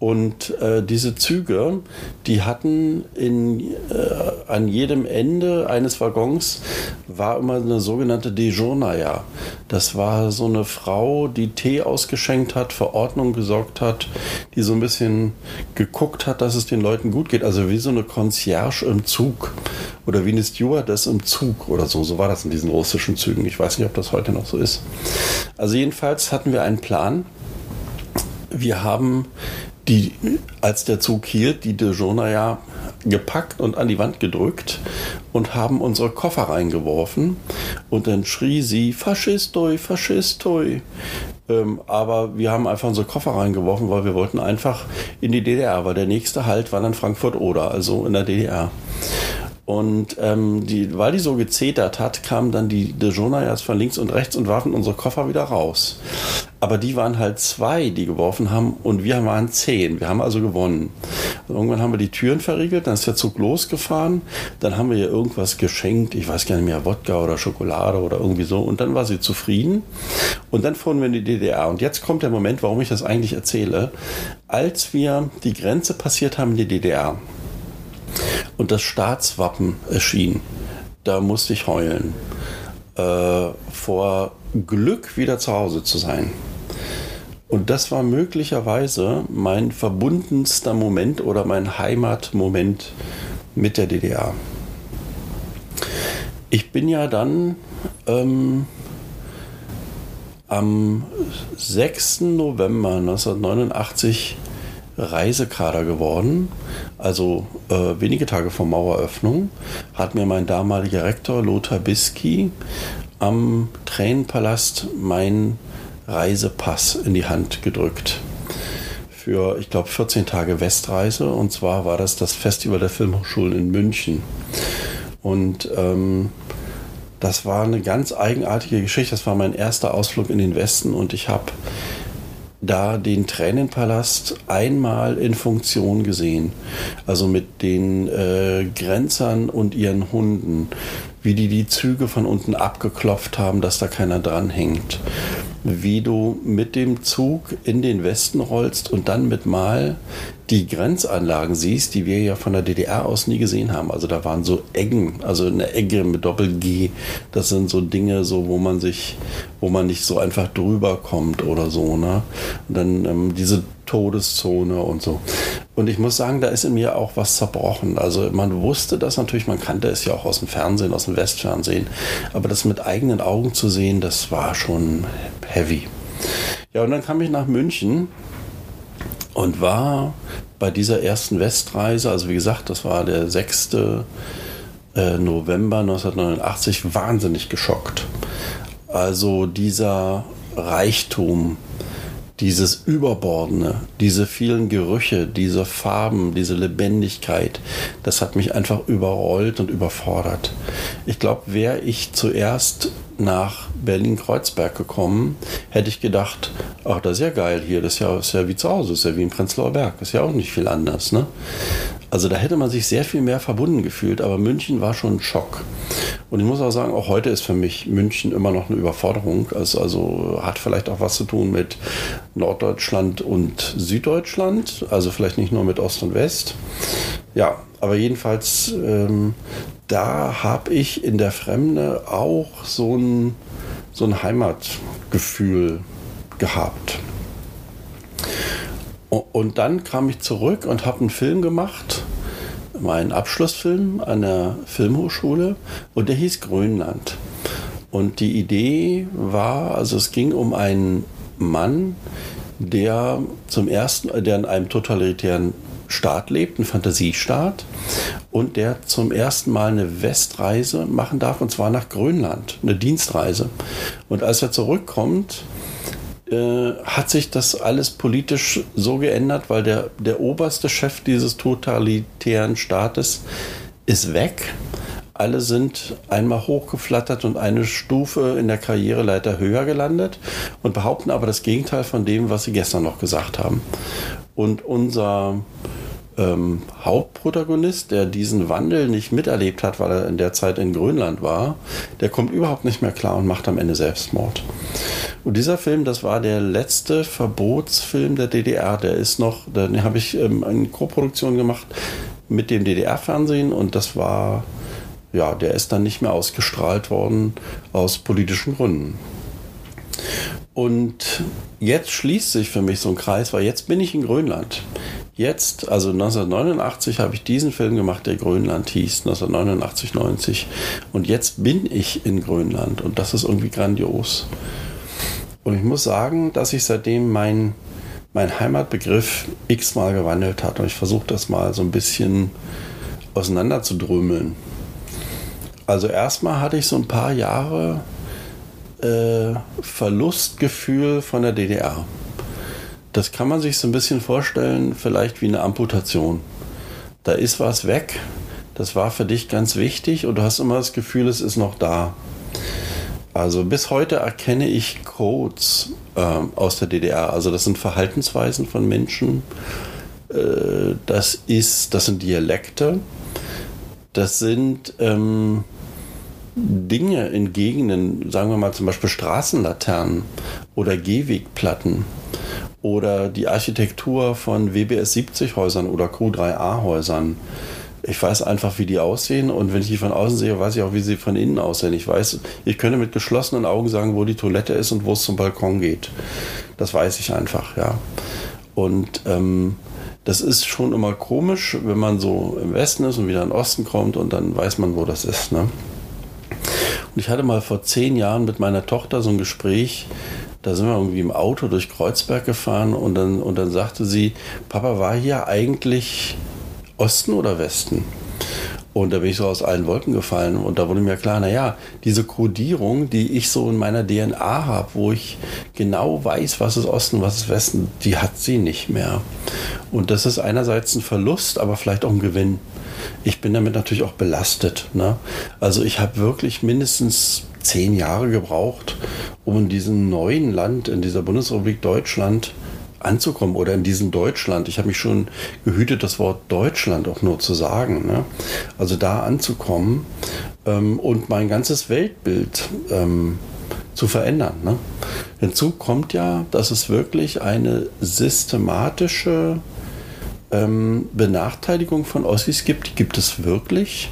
und äh, diese Züge, die hatten in, äh, an jedem Ende eines Waggons war immer eine sogenannte Dejournaya. Das war so eine Frau, die Tee ausgeschenkt hat, für Ordnung gesorgt hat, die so ein bisschen geguckt hat, dass es den Leuten gut geht. Also wie so eine Concierge im Zug oder wie eine Stewardess im Zug oder so. So war das in diesen russischen Zügen. Ich weiß nicht, ob das heute noch so ist. Also jedenfalls hatten wir einen Plan. Wir haben die, als der Zug hielt, die Dejona ja gepackt und an die Wand gedrückt und haben unsere Koffer reingeworfen. Und dann schrie sie, Faschistoi, Faschistoi. Ähm, aber wir haben einfach unsere Koffer reingeworfen, weil wir wollten einfach in die DDR, weil der nächste Halt war dann Frankfurt-Oder, also in der DDR. Und ähm, die, weil die so gezetert hat, kamen dann die Dejonayas von links und rechts und warfen unsere Koffer wieder raus. Aber die waren halt zwei, die geworfen haben und wir waren zehn. Wir haben also gewonnen. Und irgendwann haben wir die Türen verriegelt, dann ist der Zug losgefahren. Dann haben wir ihr irgendwas geschenkt, ich weiß gar nicht mehr, Wodka oder Schokolade oder irgendwie so. Und dann war sie zufrieden. Und dann fuhren wir in die DDR. Und jetzt kommt der Moment, warum ich das eigentlich erzähle. Als wir die Grenze passiert haben in die DDR, und das Staatswappen erschien. Da musste ich heulen. Äh, vor Glück wieder zu Hause zu sein. Und das war möglicherweise mein verbundenster Moment oder mein Heimatmoment mit der DDR. Ich bin ja dann ähm, am 6. November 1989 Reisekader geworden. Also äh, wenige Tage vor Maueröffnung hat mir mein damaliger Rektor Lothar Bisky am Tränenpalast meinen Reisepass in die Hand gedrückt. Für, ich glaube, 14 Tage Westreise. Und zwar war das das Festival der Filmhochschulen in München. Und ähm, das war eine ganz eigenartige Geschichte. Das war mein erster Ausflug in den Westen und ich habe da den Tränenpalast einmal in Funktion gesehen. Also mit den äh, Grenzern und ihren Hunden, wie die die Züge von unten abgeklopft haben, dass da keiner dranhängt. wie du mit dem Zug in den Westen rollst und dann mit mal die Grenzanlagen siehst, die wir ja von der DDR aus nie gesehen haben. Also da waren so Eggen, also eine Egge mit Doppel-G. Das sind so Dinge, so wo man sich, wo man nicht so einfach drüber kommt oder so. Ne? Und dann ähm, diese Todeszone und so. Und ich muss sagen, da ist in mir auch was zerbrochen. Also man wusste das natürlich, man kannte es ja auch aus dem Fernsehen, aus dem Westfernsehen. Aber das mit eigenen Augen zu sehen, das war schon heavy. Ja, und dann kam ich nach München und war bei dieser ersten Westreise, also wie gesagt, das war der 6. Äh, November 1989, wahnsinnig geschockt. Also dieser Reichtum, dieses Überbordene, diese vielen Gerüche, diese Farben, diese Lebendigkeit, das hat mich einfach überrollt und überfordert. Ich glaube, wäre ich zuerst nach Berlin-Kreuzberg gekommen, hätte ich gedacht, ach, das ist ja geil hier, das ist ja, ist ja wie zu Hause, das ist ja wie in Prenzlauer Berg, das ist ja auch nicht viel anders. Ne? Also da hätte man sich sehr viel mehr verbunden gefühlt, aber München war schon ein Schock. Und ich muss auch sagen, auch heute ist für mich München immer noch eine Überforderung. Also, also hat vielleicht auch was zu tun mit Norddeutschland und Süddeutschland, also vielleicht nicht nur mit Ost und West. Ja, aber jedenfalls, ähm, da habe ich in der Fremde auch so ein, so ein Heimatgefühl gehabt. Und dann kam ich zurück und habe einen Film gemacht, meinen Abschlussfilm an der Filmhochschule und der hieß Grönland. Und die Idee war, also es ging um einen Mann, der zum ersten, der in einem totalitären Staat lebt, ein Fantasiestaat, und der zum ersten Mal eine Westreise machen darf, und zwar nach Grönland, eine Dienstreise. Und als er zurückkommt, äh, hat sich das alles politisch so geändert, weil der, der oberste Chef dieses totalitären Staates ist weg. Alle sind einmal hochgeflattert und eine Stufe in der Karriereleiter höher gelandet und behaupten aber das Gegenteil von dem, was sie gestern noch gesagt haben. Und unser ähm, Hauptprotagonist, der diesen Wandel nicht miterlebt hat, weil er in der Zeit in Grönland war, der kommt überhaupt nicht mehr klar und macht am Ende Selbstmord. Und dieser Film, das war der letzte Verbotsfilm der DDR. Der ist noch, da habe ich ähm, eine Koproduktion gemacht mit dem DDR-Fernsehen und das war, ja, der ist dann nicht mehr ausgestrahlt worden aus politischen Gründen. Und jetzt schließt sich für mich so ein Kreis, weil jetzt bin ich in Grönland. Jetzt, also 1989 habe ich diesen Film gemacht, der Grönland hieß, 1989, 90. Und jetzt bin ich in Grönland und das ist irgendwie grandios. Und ich muss sagen, dass sich seitdem mein, mein Heimatbegriff x-mal gewandelt hat. Und ich versuche das mal so ein bisschen auseinander. Also erstmal hatte ich so ein paar Jahre äh, Verlustgefühl von der DDR. Das kann man sich so ein bisschen vorstellen, vielleicht wie eine Amputation. Da ist was weg, das war für dich ganz wichtig und du hast immer das Gefühl, es ist noch da. Also bis heute erkenne ich Codes äh, aus der DDR. Also das sind Verhaltensweisen von Menschen. Äh, das ist, das sind Dialekte. Das sind ähm, Dinge in Gegenden, sagen wir mal zum Beispiel Straßenlaternen oder Gehwegplatten oder die Architektur von WBS 70 Häusern oder Q3A Häusern ich weiß einfach, wie die aussehen und wenn ich die von außen sehe, weiß ich auch, wie sie von innen aussehen. Ich weiß, ich könnte mit geschlossenen Augen sagen, wo die Toilette ist und wo es zum Balkon geht. Das weiß ich einfach, ja. Und ähm, das ist schon immer komisch, wenn man so im Westen ist und wieder in den Osten kommt und dann weiß man, wo das ist. Ne? Und ich hatte mal vor zehn Jahren mit meiner Tochter so ein Gespräch, da sind wir irgendwie im Auto durch Kreuzberg gefahren und dann, und dann sagte sie, Papa war hier eigentlich Osten oder Westen? Und da bin ich so aus allen Wolken gefallen. Und da wurde mir klar, naja, diese Kodierung, die ich so in meiner DNA habe, wo ich genau weiß, was ist Osten, was ist Westen, die hat sie nicht mehr. Und das ist einerseits ein Verlust, aber vielleicht auch ein Gewinn. Ich bin damit natürlich auch belastet. Ne? Also ich habe wirklich mindestens zehn Jahre gebraucht, um in diesem neuen Land, in dieser Bundesrepublik Deutschland, anzukommen oder in diesem Deutschland. Ich habe mich schon gehütet, das Wort Deutschland auch nur zu sagen. Ne? Also da anzukommen ähm, und mein ganzes Weltbild ähm, zu verändern. Ne? Hinzu kommt ja, dass es wirklich eine systematische ähm, Benachteiligung von Ossis gibt. Die gibt es wirklich.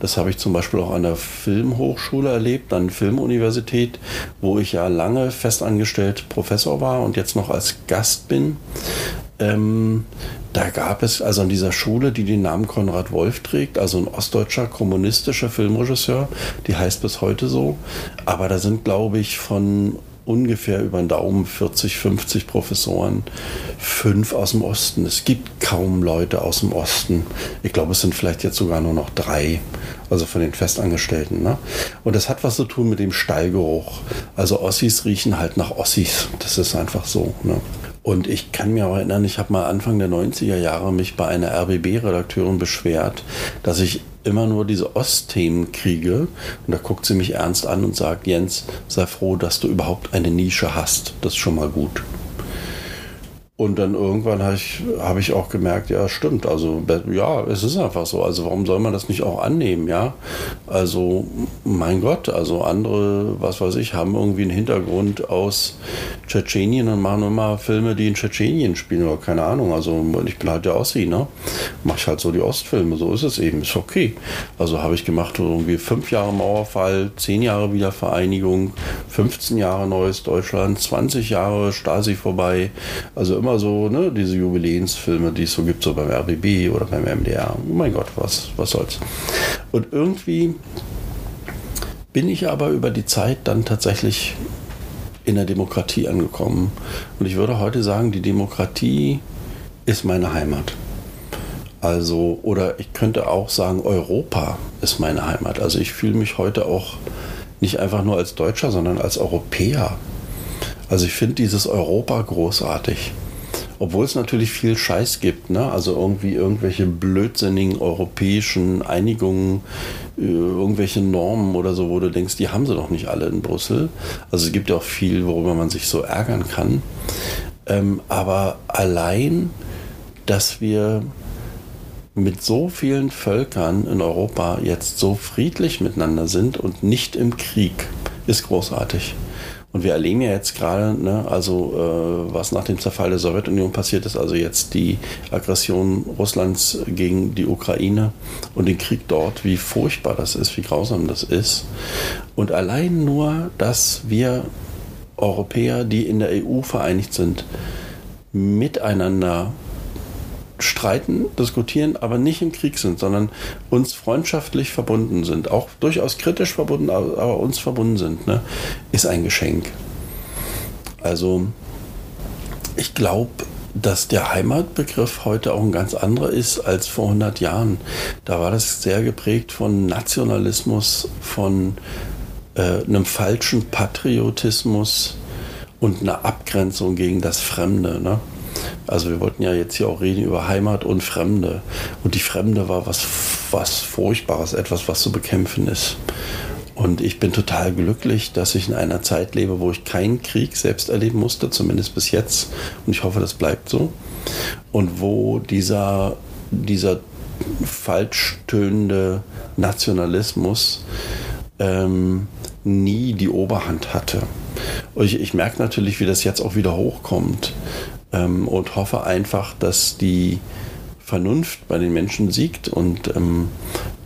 Das habe ich zum Beispiel auch an der Filmhochschule erlebt, an der Filmuniversität, wo ich ja lange festangestellt Professor war und jetzt noch als Gast bin. Ähm, da gab es also an dieser Schule, die den Namen Konrad Wolf trägt, also ein ostdeutscher kommunistischer Filmregisseur, die heißt bis heute so. Aber da sind, glaube ich, von ungefähr über den Daumen 40, 50 Professoren, fünf aus dem Osten. Es gibt kaum Leute aus dem Osten. Ich glaube, es sind vielleicht jetzt sogar nur noch drei, also von den Festangestellten. Ne? Und das hat was zu tun mit dem Stallgeruch. Also Ossis riechen halt nach Ossis. Das ist einfach so. Ne? Und ich kann mir auch erinnern, ich habe mal Anfang der 90er Jahre mich bei einer RBB-Redakteurin beschwert, dass ich immer nur diese Ostthemen kriege. Und da guckt sie mich ernst an und sagt, Jens, sei froh, dass du überhaupt eine Nische hast. Das ist schon mal gut. Und dann irgendwann habe ich, hab ich auch gemerkt, ja, stimmt. Also, ja, es ist einfach so. Also, warum soll man das nicht auch annehmen, ja? Also, mein Gott, also andere, was weiß ich, haben irgendwie einen Hintergrund aus Tschetschenien und machen immer Filme, die in Tschetschenien spielen oder keine Ahnung. Also, ich bin halt der Ossi, ne? Mach ich halt so die Ostfilme, so ist es eben, ist okay. Also, habe ich gemacht irgendwie fünf Jahre Mauerfall, zehn Jahre Wiedervereinigung, 15 Jahre Neues Deutschland, 20 Jahre Stasi vorbei. Also, immer immer so, ne, diese Jubiläensfilme, die es so gibt, so beim RBB oder beim MDR. Oh mein Gott, was, was soll's. Und irgendwie bin ich aber über die Zeit dann tatsächlich in der Demokratie angekommen. Und ich würde heute sagen, die Demokratie ist meine Heimat. Also, oder ich könnte auch sagen, Europa ist meine Heimat. Also ich fühle mich heute auch nicht einfach nur als Deutscher, sondern als Europäer. Also ich finde dieses Europa großartig. Obwohl es natürlich viel Scheiß gibt, ne? Also irgendwie irgendwelche blödsinnigen europäischen Einigungen, äh, irgendwelche Normen oder so, wo du denkst, die haben sie doch nicht alle in Brüssel. Also es gibt ja auch viel, worüber man sich so ärgern kann. Ähm, aber allein, dass wir mit so vielen Völkern in Europa jetzt so friedlich miteinander sind und nicht im Krieg, ist großartig. Und wir erleben ja jetzt gerade, ne, also äh, was nach dem Zerfall der Sowjetunion passiert ist, also jetzt die Aggression Russlands gegen die Ukraine und den Krieg dort, wie furchtbar das ist, wie grausam das ist. Und allein nur, dass wir Europäer, die in der EU vereinigt sind, miteinander streiten, diskutieren, aber nicht im Krieg sind, sondern uns freundschaftlich verbunden sind, auch durchaus kritisch verbunden, aber uns verbunden sind, ne, ist ein Geschenk. Also ich glaube, dass der Heimatbegriff heute auch ein ganz anderer ist als vor 100 Jahren. Da war das sehr geprägt von Nationalismus, von äh, einem falschen Patriotismus und einer Abgrenzung gegen das Fremde. Ne? Also wir wollten ja jetzt hier auch reden über Heimat und Fremde. Und die Fremde war was, was Furchtbares, etwas, was zu bekämpfen ist. Und ich bin total glücklich, dass ich in einer Zeit lebe, wo ich keinen Krieg selbst erleben musste, zumindest bis jetzt. Und ich hoffe, das bleibt so. Und wo dieser, dieser falsch tönende Nationalismus ähm, nie die Oberhand hatte. Und ich, ich merke natürlich, wie das jetzt auch wieder hochkommt ähm, und hoffe einfach, dass die Vernunft bei den Menschen siegt und ähm,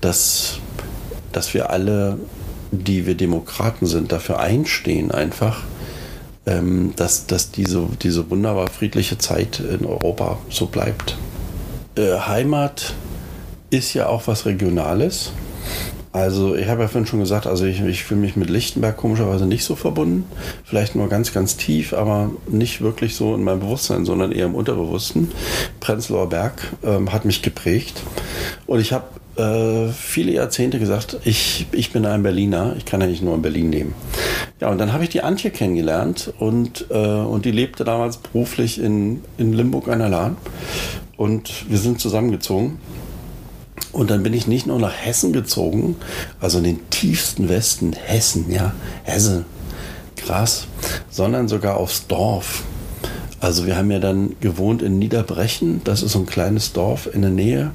dass, dass wir alle, die wir Demokraten sind, dafür einstehen einfach, ähm, dass, dass diese, diese wunderbar friedliche Zeit in Europa so bleibt. Äh, Heimat ist ja auch was Regionales. Also ich habe ja vorhin schon gesagt, also ich, ich fühle mich mit Lichtenberg komischerweise nicht so verbunden. Vielleicht nur ganz, ganz tief, aber nicht wirklich so in meinem Bewusstsein, sondern eher im Unterbewussten. Prenzlauer Berg ähm, hat mich geprägt. Und ich habe äh, viele Jahrzehnte gesagt, ich, ich bin ein Berliner, ich kann ja nicht nur in Berlin leben. Ja, und dann habe ich die Antje kennengelernt und, äh, und die lebte damals beruflich in, in Limburg an der Lahn. Und wir sind zusammengezogen. Und dann bin ich nicht nur nach Hessen gezogen, also in den tiefsten Westen Hessen, ja, Hesse, krass, sondern sogar aufs Dorf. Also wir haben ja dann gewohnt in Niederbrechen, das ist so ein kleines Dorf in der Nähe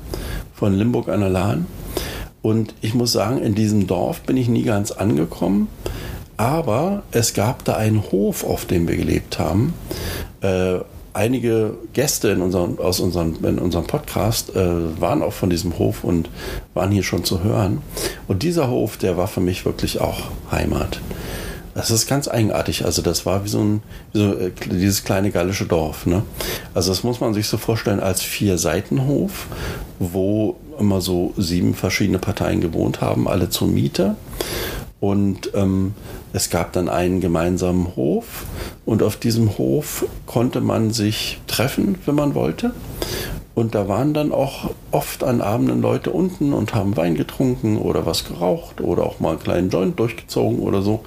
von Limburg an der Lahn. Und ich muss sagen, in diesem Dorf bin ich nie ganz angekommen, Aber es gab da einen Hof, auf dem wir gelebt haben. Äh, einige Gäste in unserem, aus unserem, in unserem Podcast äh, waren auch von diesem Hof und waren hier schon zu hören. Und dieser Hof, der war für mich wirklich auch Heimat. Das ist ganz eigenartig. Also das war wie so ein wie so, äh, dieses kleine gallische Dorf. Ne? Also das muss man sich so vorstellen als vier Seitenhof, wo immer so sieben verschiedene Parteien gewohnt haben, alle zur Miete. Und ähm, es gab dann einen gemeinsamen Hof und auf diesem Hof konnte man sich treffen, wenn man wollte. Und da waren dann auch oft an Abenden Leute unten und haben Wein getrunken oder was geraucht oder auch mal einen kleinen Joint durchgezogen oder so.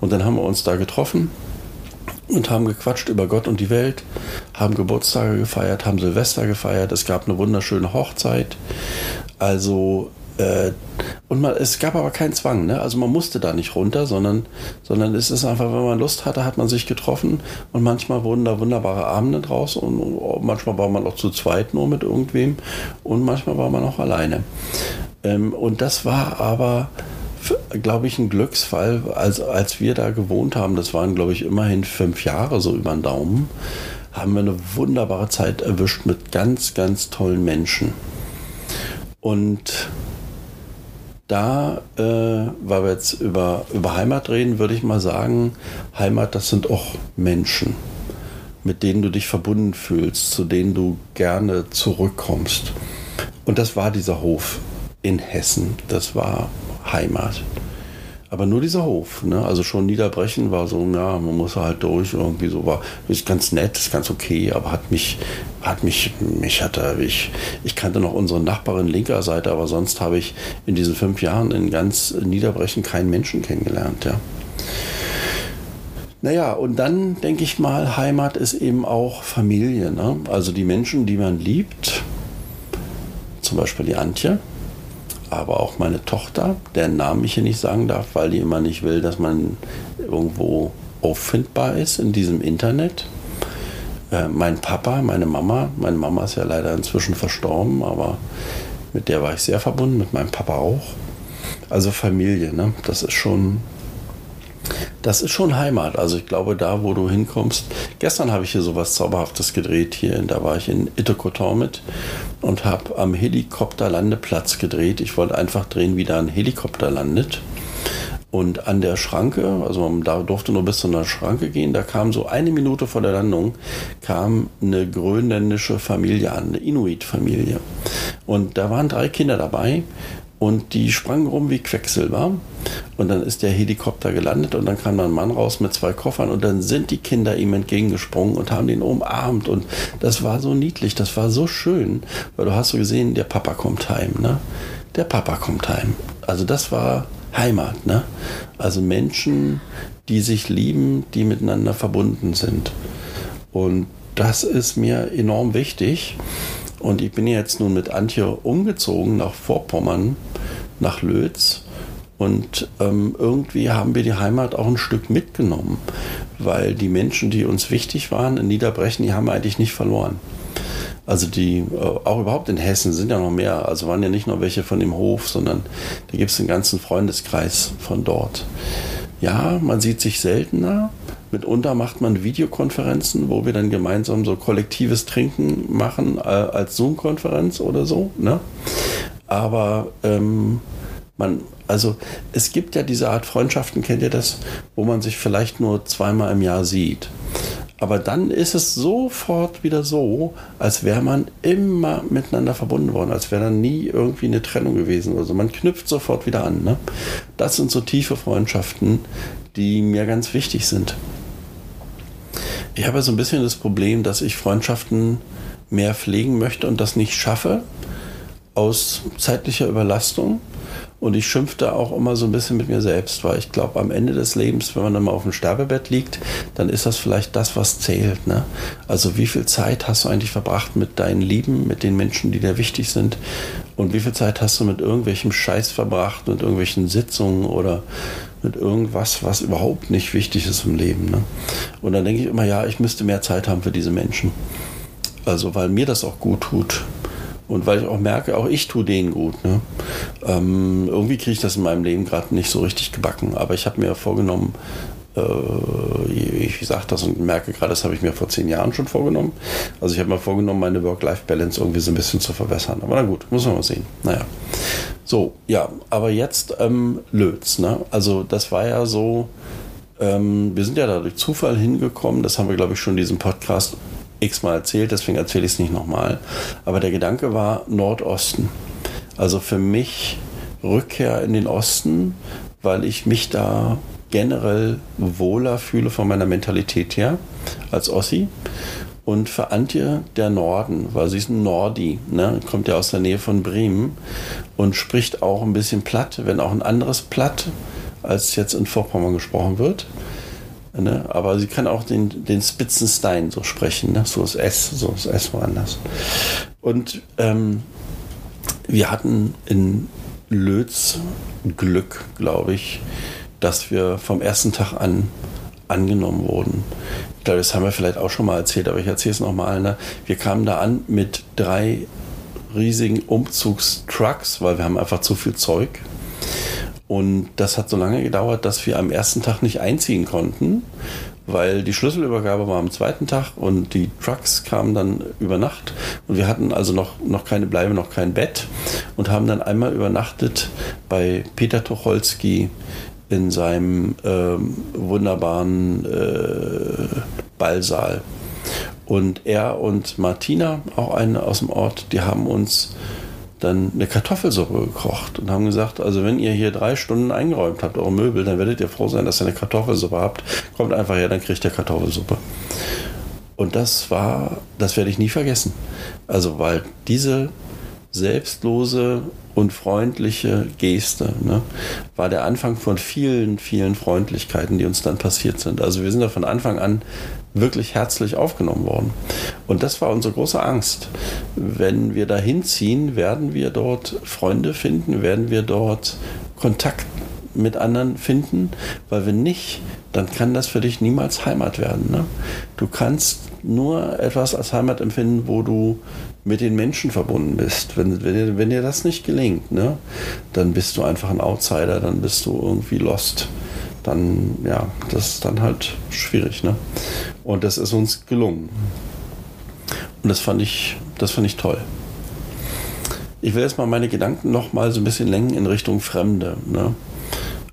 Und dann haben wir uns da getroffen und haben gequatscht über Gott und die Welt, haben Geburtstage gefeiert, haben Silvester gefeiert. Es gab eine wunderschöne Hochzeit. Also äh, und man, es gab aber keinen Zwang, ne? Also man musste da nicht runter, sondern, sondern es ist einfach, wenn man Lust hatte, hat man sich getroffen und manchmal wurden da wunderbare Abende draus und, manchmal war man auch zu zweit nur mit irgendwem und manchmal war man auch alleine. Ähm, und das war aber, glaube ich, ein Glücksfall, als, als wir da gewohnt haben, das waren, glaube ich, immerhin fünf Jahre so über den Daumen, haben wir eine wunderbare Zeit erwischt mit ganz, ganz tollen Menschen. Und da, äh, weil wir jetzt über, über Heimat reden, würde ich mal sagen, Heimat, das sind auch Menschen, mit denen du dich verbunden fühlst, zu denen du gerne zurückkommst. Und das war dieser Hof in Hessen, das war Heimat. Aber nur dieser Hof, ne? Also schon Niederbrechen war so, ja, man muss halt durch, irgendwie so war, ist ganz nett, ist ganz okay, aber hat mich, hat mich, mich hatte, ich, ich kannte noch unsere Nachbarin linker Seite, aber sonst habe ich in diesen fünf Jahren in ganz Niederbrechen keinen Menschen kennengelernt, ja. Naja, und dann denke ich mal, Heimat ist eben auch Familie. Ne? Also die Menschen, die man liebt, zum Beispiel die Antje, aber auch meine Tochter, deren Namen ich hier nicht sagen darf, weil die immer nicht will, dass man irgendwo auffindbar ist in diesem Internet. Äh, mein Papa, meine Mama, meine Mama ist ja leider inzwischen verstorben, aber mit der war ich sehr verbunden, mit meinem Papa auch. Also Familie, ne? das ist schon das ist schon Heimat. Also ich glaube, da, wo du hinkommst. Gestern habe ich hier so was Zauberhaftes gedreht hier. Da war ich in Itokotor mit und habe am Helikopterlandeplatz gedreht. Ich wollte einfach drehen, wie da ein Helikopter landet. Und an der Schranke, also man da durfte nur bis zu einer Schranke gehen, da kam so eine Minute vor der Landung, kam eine grönländische Familie an, eine Inuit-Familie. Und da waren drei Kinder dabei und die sprangen rum wie Quecksilber. Und dann ist der Helikopter gelandet und dann kam ein Mann raus mit zwei Koffern und dann sind die Kinder ihm entgegengesprungen und haben ihn umarmt. Und das war so niedlich, das war so schön, weil du hast so gesehen, der Papa kommt heim, ne? Der Papa kommt heim. Also das war Heimat, ne? Also Menschen, die sich lieben, die miteinander verbunden sind. Und das ist mir enorm wichtig. Und ich bin jetzt nun mit Antje umgezogen nach Vorpommern, nach Lötz. Und ähm, irgendwie haben wir die Heimat auch ein Stück mitgenommen, weil die Menschen, die uns wichtig waren in Niederbrechen, die haben wir eigentlich nicht verloren. Also die, äh, auch überhaupt in Hessen sind ja noch mehr. Also waren ja nicht nur welche von dem Hof, sondern da gibt es einen ganzen Freundeskreis von dort. Ja, man sieht sich seltener, Mitunter macht man Videokonferenzen, wo wir dann gemeinsam so kollektives Trinken machen äh, als Zoom-Konferenz oder so. Ne? Aber ähm, man, also es gibt ja diese Art Freundschaften, kennt ihr das, wo man sich vielleicht nur zweimal im Jahr sieht. Aber dann ist es sofort wieder so, als wäre man immer miteinander verbunden worden, als wäre dann nie irgendwie eine Trennung gewesen. Also man knüpft sofort wieder an. Ne? Das sind so tiefe Freundschaften, die mir ganz wichtig sind. Ich habe so ein bisschen das Problem, dass ich Freundschaften mehr pflegen möchte und das nicht schaffe aus zeitlicher Überlastung. Und ich schimpfte auch immer so ein bisschen mit mir selbst, weil ich glaube, am Ende des Lebens, wenn man dann mal auf dem Sterbebett liegt, dann ist das vielleicht das, was zählt. Ne? Also wie viel Zeit hast du eigentlich verbracht mit deinen Lieben, mit den Menschen, die dir wichtig sind? Und wie viel Zeit hast du mit irgendwelchem Scheiß verbracht, mit irgendwelchen Sitzungen oder mit irgendwas, was überhaupt nicht wichtig ist im Leben. Ne? Und dann denke ich immer, ja, ich müsste mehr Zeit haben für diese Menschen. Also, weil mir das auch gut tut. Und weil ich auch merke, auch ich tue denen gut. Ne? Ähm, irgendwie kriege ich das in meinem Leben gerade nicht so richtig gebacken. Aber ich habe mir vorgenommen, äh, ich sage das und merke gerade, das habe ich mir vor zehn Jahren schon vorgenommen. Also ich habe mir vorgenommen, meine Work-Life-Balance irgendwie so ein bisschen zu verbessern. Aber na gut, muss man mal sehen. Naja. So, ja, aber jetzt ähm, Lötz. Ne? Also das war ja so, ähm, wir sind ja da durch Zufall hingekommen. Das haben wir, glaube ich, schon in diesem Podcast x-mal erzählt, deswegen erzähle ich es nicht nochmal. Aber der Gedanke war Nordosten. Also für mich Rückkehr in den Osten, weil ich mich da generell wohler fühle von meiner Mentalität her als Ossi. Und für Antje der Norden, weil sie ist ein Nordi, ne? kommt ja aus der Nähe von Bremen und spricht auch ein bisschen platt, wenn auch ein anderes Platt, als jetzt in Vorpommern gesprochen wird. Ne? Aber sie kann auch den, den Spitzenstein so sprechen, ne? so das S, so das S woanders. Und ähm, wir hatten in Lötz Glück, glaube ich, dass wir vom ersten Tag an angenommen wurden. Ich glaube, das haben wir vielleicht auch schon mal erzählt, aber ich erzähle es nochmal. Ne? Wir kamen da an mit drei riesigen Umzugstrucks, weil wir haben einfach zu viel Zeug. Und das hat so lange gedauert, dass wir am ersten Tag nicht einziehen konnten, weil die Schlüsselübergabe war am zweiten Tag und die Trucks kamen dann über Nacht und wir hatten also noch, noch keine Bleibe, noch kein Bett und haben dann einmal übernachtet bei Peter Tucholsky in seinem ähm, wunderbaren äh, Ballsaal. Und er und Martina, auch eine aus dem Ort, die haben uns dann eine Kartoffelsuppe gekocht und haben gesagt, also wenn ihr hier drei Stunden eingeräumt habt, eure Möbel, dann werdet ihr froh sein, dass ihr eine Kartoffelsuppe habt. Kommt einfach her, dann kriegt ihr Kartoffelsuppe. Und das war, das werde ich nie vergessen. Also, weil diese selbstlose und freundliche Geste ne, war der Anfang von vielen, vielen Freundlichkeiten, die uns dann passiert sind. Also wir sind da von Anfang an wirklich herzlich aufgenommen worden. Und das war unsere große Angst. Wenn wir da hinziehen, werden wir dort Freunde finden, werden wir dort Kontakt mit anderen finden, weil wenn nicht, dann kann das für dich niemals Heimat werden. Ne? Du kannst nur etwas als Heimat empfinden, wo du mit den Menschen verbunden bist. Wenn, wenn, dir, wenn dir das nicht gelingt, ne, dann bist du einfach ein Outsider, dann bist du irgendwie lost. Dann, ja, das ist dann halt schwierig. Ne? Und das ist uns gelungen. Und das fand ich, das fand ich toll. Ich will jetzt mal meine Gedanken noch mal so ein bisschen lenken in Richtung Fremde. Ne?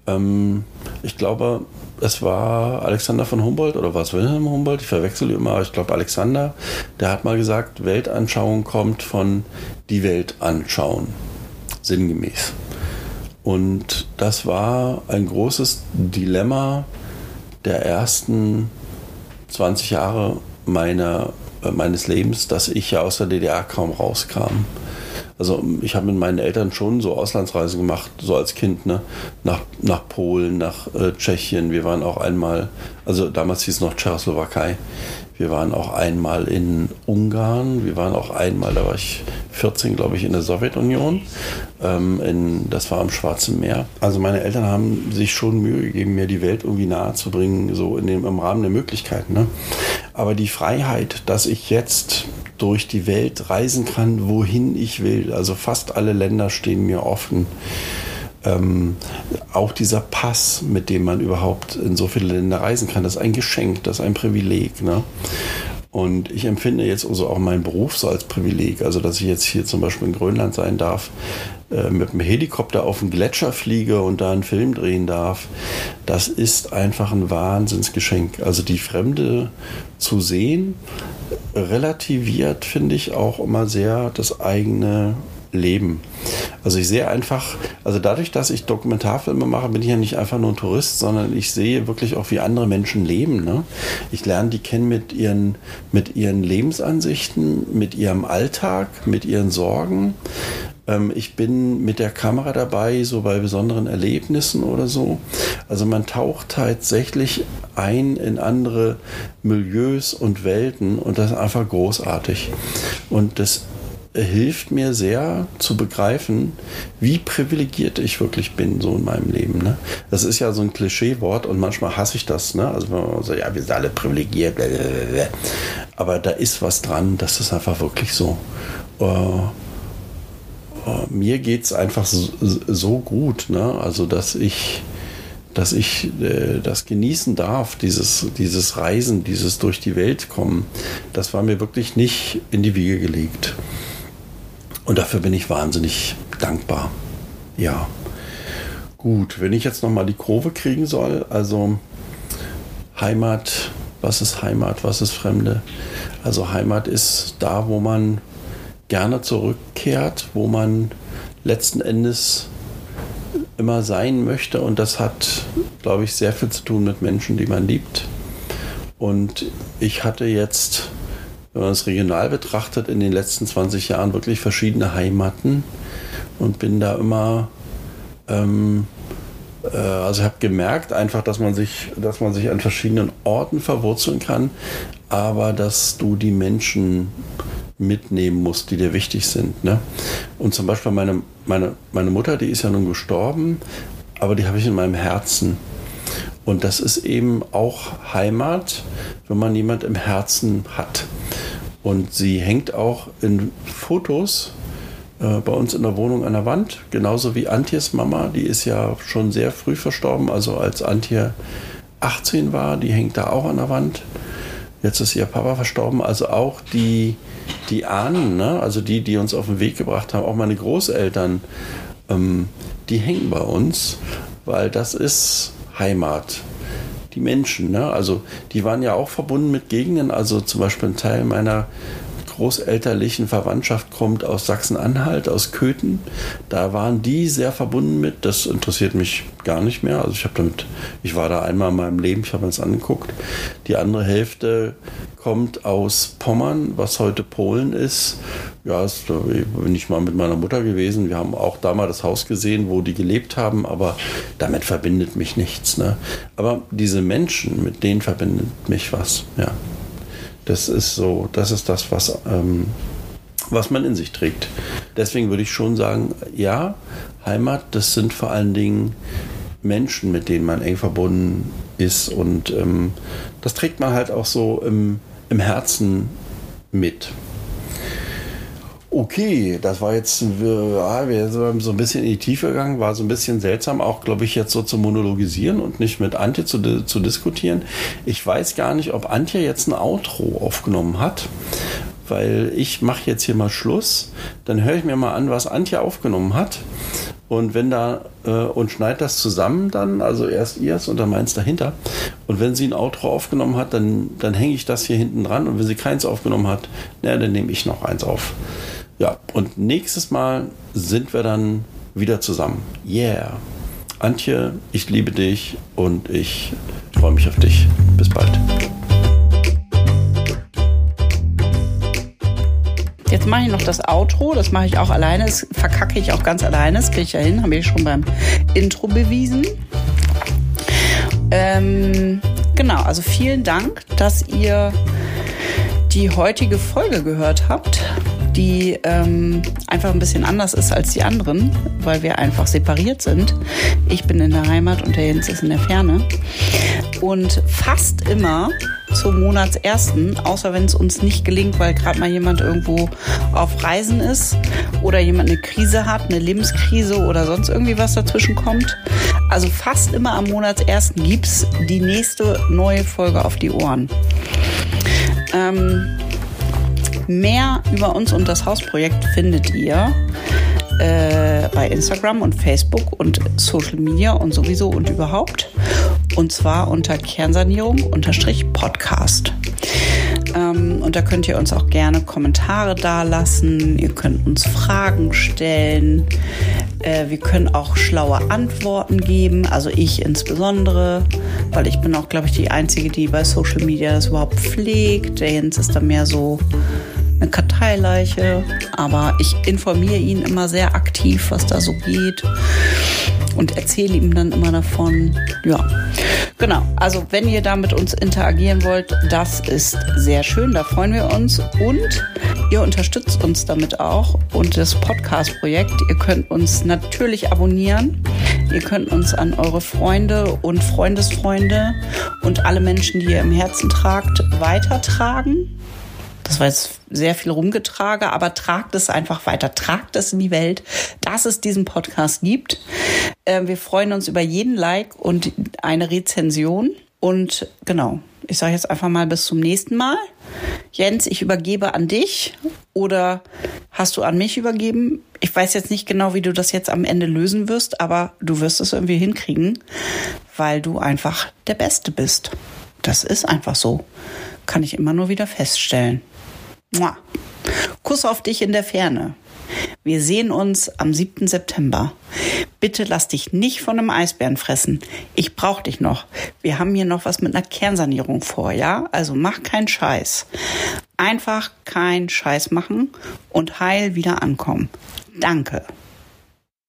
Ähm, ich glaube, es war Alexander von Humboldt oder war es Wilhelm Humboldt? Ich verwechsel immer, ich glaube Alexander, der hat mal gesagt, Weltanschauung kommt von die Welt anschauen, sinngemäß. Und das war ein großes Dilemma der ersten 20 Jahre meiner, äh, meines Lebens, dass ich ja aus der DDR kaum rauskam. Also ich habe mit meinen Eltern schon so Auslandsreisen gemacht, so als Kind, ne? Nach, nach Polen, nach äh, Tschechien. Wir waren auch einmal, also damals hieß es noch Tschechoslowakei. Wir waren auch einmal in Ungarn. Wir waren auch einmal, da war ich 14, glaube ich, in der Sowjetunion. Ähm, in, das war am Schwarzen Meer. Also meine Eltern haben sich schon Mühe gegeben, mir die Welt irgendwie nahe zu bringen, so in dem, im Rahmen der Möglichkeiten. Ne? Aber die Freiheit, dass ich jetzt durch die Welt reisen kann, wohin ich will. Also fast alle Länder stehen mir offen. Ähm, auch dieser Pass, mit dem man überhaupt in so viele Länder reisen kann, das ist ein Geschenk, das ist ein Privileg. Ne? Und ich empfinde jetzt also auch meinen Beruf so als Privileg. Also, dass ich jetzt hier zum Beispiel in Grönland sein darf, äh, mit dem Helikopter auf den Gletscher fliege und da einen Film drehen darf, das ist einfach ein Wahnsinnsgeschenk. Also die Fremde zu sehen, relativiert, finde ich, auch immer sehr das eigene Leben. Also ich sehe einfach, also dadurch, dass ich Dokumentarfilme mache, bin ich ja nicht einfach nur ein Tourist, sondern ich sehe wirklich auch, wie andere Menschen leben. Ne? Ich lerne die kennen mit ihren, mit ihren Lebensansichten, mit ihrem Alltag, mit ihren Sorgen. Ähm, ich bin mit der Kamera dabei, so bei besonderen Erlebnissen oder so. Also man taucht tatsächlich ein in andere Milieus und Welten und das ist einfach großartig. Und das hilft mir sehr zu begreifen, wie privilegiert ich wirklich bin, so in meinem Leben. Ne? Das ist ja so ein Klischeewort und manchmal hasse ich das. Ne? Also wenn man so, ja, wir sind alle privilegiert, blablabla. aber da ist was dran, das ist einfach wirklich so. Uh, äh, mir geht es einfach so, so gut, ne? also dass ich dass ich äh, das genießen darf, dieses, dieses Reisen, dieses durch die Welt kommen, das war mir wirklich nicht in die Wiege gelegt. Und dafür bin ich wahnsinnig dankbar. Ja. Gut, wenn ich jetzt nochmal die Kurve kriegen soll, also Heimat, was ist Heimat, was ist Fremde? Also Heimat ist da, wo man gerne zurückkehrt, wo man letzten Endes immer sein möchte. Und das hat, glaube ich, sehr viel zu tun mit Menschen, die man liebt. Und ich hatte jetzt, wenn man es regional betrachtet, in den letzten 20 Jahren wirklich verschiedene Heimaten und bin da immer, ähm, äh, also ich habe gemerkt einfach, dass man sich, dass man sich an verschiedenen Orten verwurzeln kann, aber dass du die Menschen mitnehmen musst, die dir wichtig sind. Ne? Und zum Beispiel meine, meine, meine Mutter, die ist ja nun gestorben, aber die habe ich in meinem Herzen. Und das ist eben auch Heimat, wenn man jemand im Herzen hat. Und sie hängt auch in Fotos äh, bei uns in der Wohnung an der Wand, genauso wie Antjes Mama, die ist ja schon sehr früh verstorben, also als Antje 18 war, die hängt da auch an der Wand. Jetzt ist ihr Papa verstorben, also auch die, die Ahnen, ne? also die, die uns auf den Weg gebracht haben, auch meine Großeltern, ähm, die hängen bei uns, weil das ist Heimat. Die Menschen, ne? also die waren ja auch verbunden mit Gegenden, also zum Beispiel ein Teil meiner großelterlichen Verwandtschaft kommt aus Sachsen-Anhalt, aus Köthen. Da waren die sehr verbunden mit. Das interessiert mich gar nicht mehr. Also ich habe damit, ich war da einmal in meinem Leben, ich habe mir das angeguckt. Die andere Hälfte kommt aus Pommern, was heute Polen ist. Ja, ist, da bin ich mal mit meiner Mutter gewesen. Wir haben auch da mal das Haus gesehen, wo die gelebt haben, aber damit verbindet mich nichts. Ne? Aber diese Menschen, mit denen verbindet mich was. Ja. Das ist so, das ist das, was, ähm, was man in sich trägt. Deswegen würde ich schon sagen, ja, Heimat, das sind vor allen Dingen Menschen, mit denen man eng verbunden ist. Und ähm, das trägt man halt auch so im, im Herzen mit. Okay, das war jetzt, ja, wir sind so ein bisschen in die Tiefe gegangen, war so ein bisschen seltsam, auch glaube ich jetzt so zu monologisieren und nicht mit Antje zu, zu diskutieren. Ich weiß gar nicht, ob Antje jetzt ein Outro aufgenommen hat, weil ich mache jetzt hier mal Schluss. Dann höre ich mir mal an, was Antje aufgenommen hat. Und wenn da, äh, und schneid das zusammen dann, also erst ihrs und dann meins dahinter. Und wenn sie ein Outro aufgenommen hat, dann, dann hänge ich das hier hinten dran. Und wenn sie keins aufgenommen hat, na, dann nehme ich noch eins auf. Ja, und nächstes Mal sind wir dann wieder zusammen. Yeah. Antje, ich liebe dich und ich freue mich auf dich. Bis bald. Jetzt mache ich noch das Outro, das mache ich auch alleine, das verkacke ich auch ganz alleine, das kriege ich ja hin, habe ich schon beim Intro bewiesen. Ähm, genau, also vielen Dank, dass ihr die heutige Folge gehört habt die ähm, einfach ein bisschen anders ist als die anderen, weil wir einfach separiert sind. Ich bin in der Heimat und der Jens ist in der Ferne. Und fast immer zum Monatsersten, außer wenn es uns nicht gelingt, weil gerade mal jemand irgendwo auf Reisen ist oder jemand eine Krise hat, eine Lebenskrise oder sonst irgendwie was dazwischen kommt. Also fast immer am Monatsersten gibt es die nächste neue Folge auf die Ohren. Ähm, Mehr über uns und das Hausprojekt findet ihr äh, bei Instagram und Facebook und Social Media und sowieso und überhaupt. Und zwar unter Kernsanierung-Podcast. Ähm, und da könnt ihr uns auch gerne Kommentare dalassen. Ihr könnt uns Fragen stellen. Äh, wir können auch schlaue Antworten geben. Also ich insbesondere, weil ich bin auch, glaube ich, die Einzige, die bei Social Media das überhaupt pflegt. Der Jens ist da mehr so eine Karteileiche, aber ich informiere ihn immer sehr aktiv, was da so geht und erzähle ihm dann immer davon. Ja, genau. Also wenn ihr da mit uns interagieren wollt, das ist sehr schön, da freuen wir uns und ihr unterstützt uns damit auch und das Podcast-Projekt. Ihr könnt uns natürlich abonnieren. Ihr könnt uns an eure Freunde und Freundesfreunde und alle Menschen, die ihr im Herzen tragt, weitertragen. Das war jetzt sehr viel rumgetrage, aber tragt es einfach weiter. Tragt es in die Welt, dass es diesen Podcast gibt. Äh, wir freuen uns über jeden Like und eine Rezension. Und genau, ich sage jetzt einfach mal bis zum nächsten Mal. Jens, ich übergebe an dich oder hast du an mich übergeben? Ich weiß jetzt nicht genau, wie du das jetzt am Ende lösen wirst, aber du wirst es irgendwie hinkriegen, weil du einfach der Beste bist. Das ist einfach so. Kann ich immer nur wieder feststellen. Mua. Kuss auf dich in der Ferne. Wir sehen uns am 7. September. Bitte lass dich nicht von einem Eisbären fressen. Ich brauch dich noch. Wir haben hier noch was mit einer Kernsanierung vor, ja? Also mach keinen Scheiß. Einfach keinen Scheiß machen und heil wieder ankommen. Danke.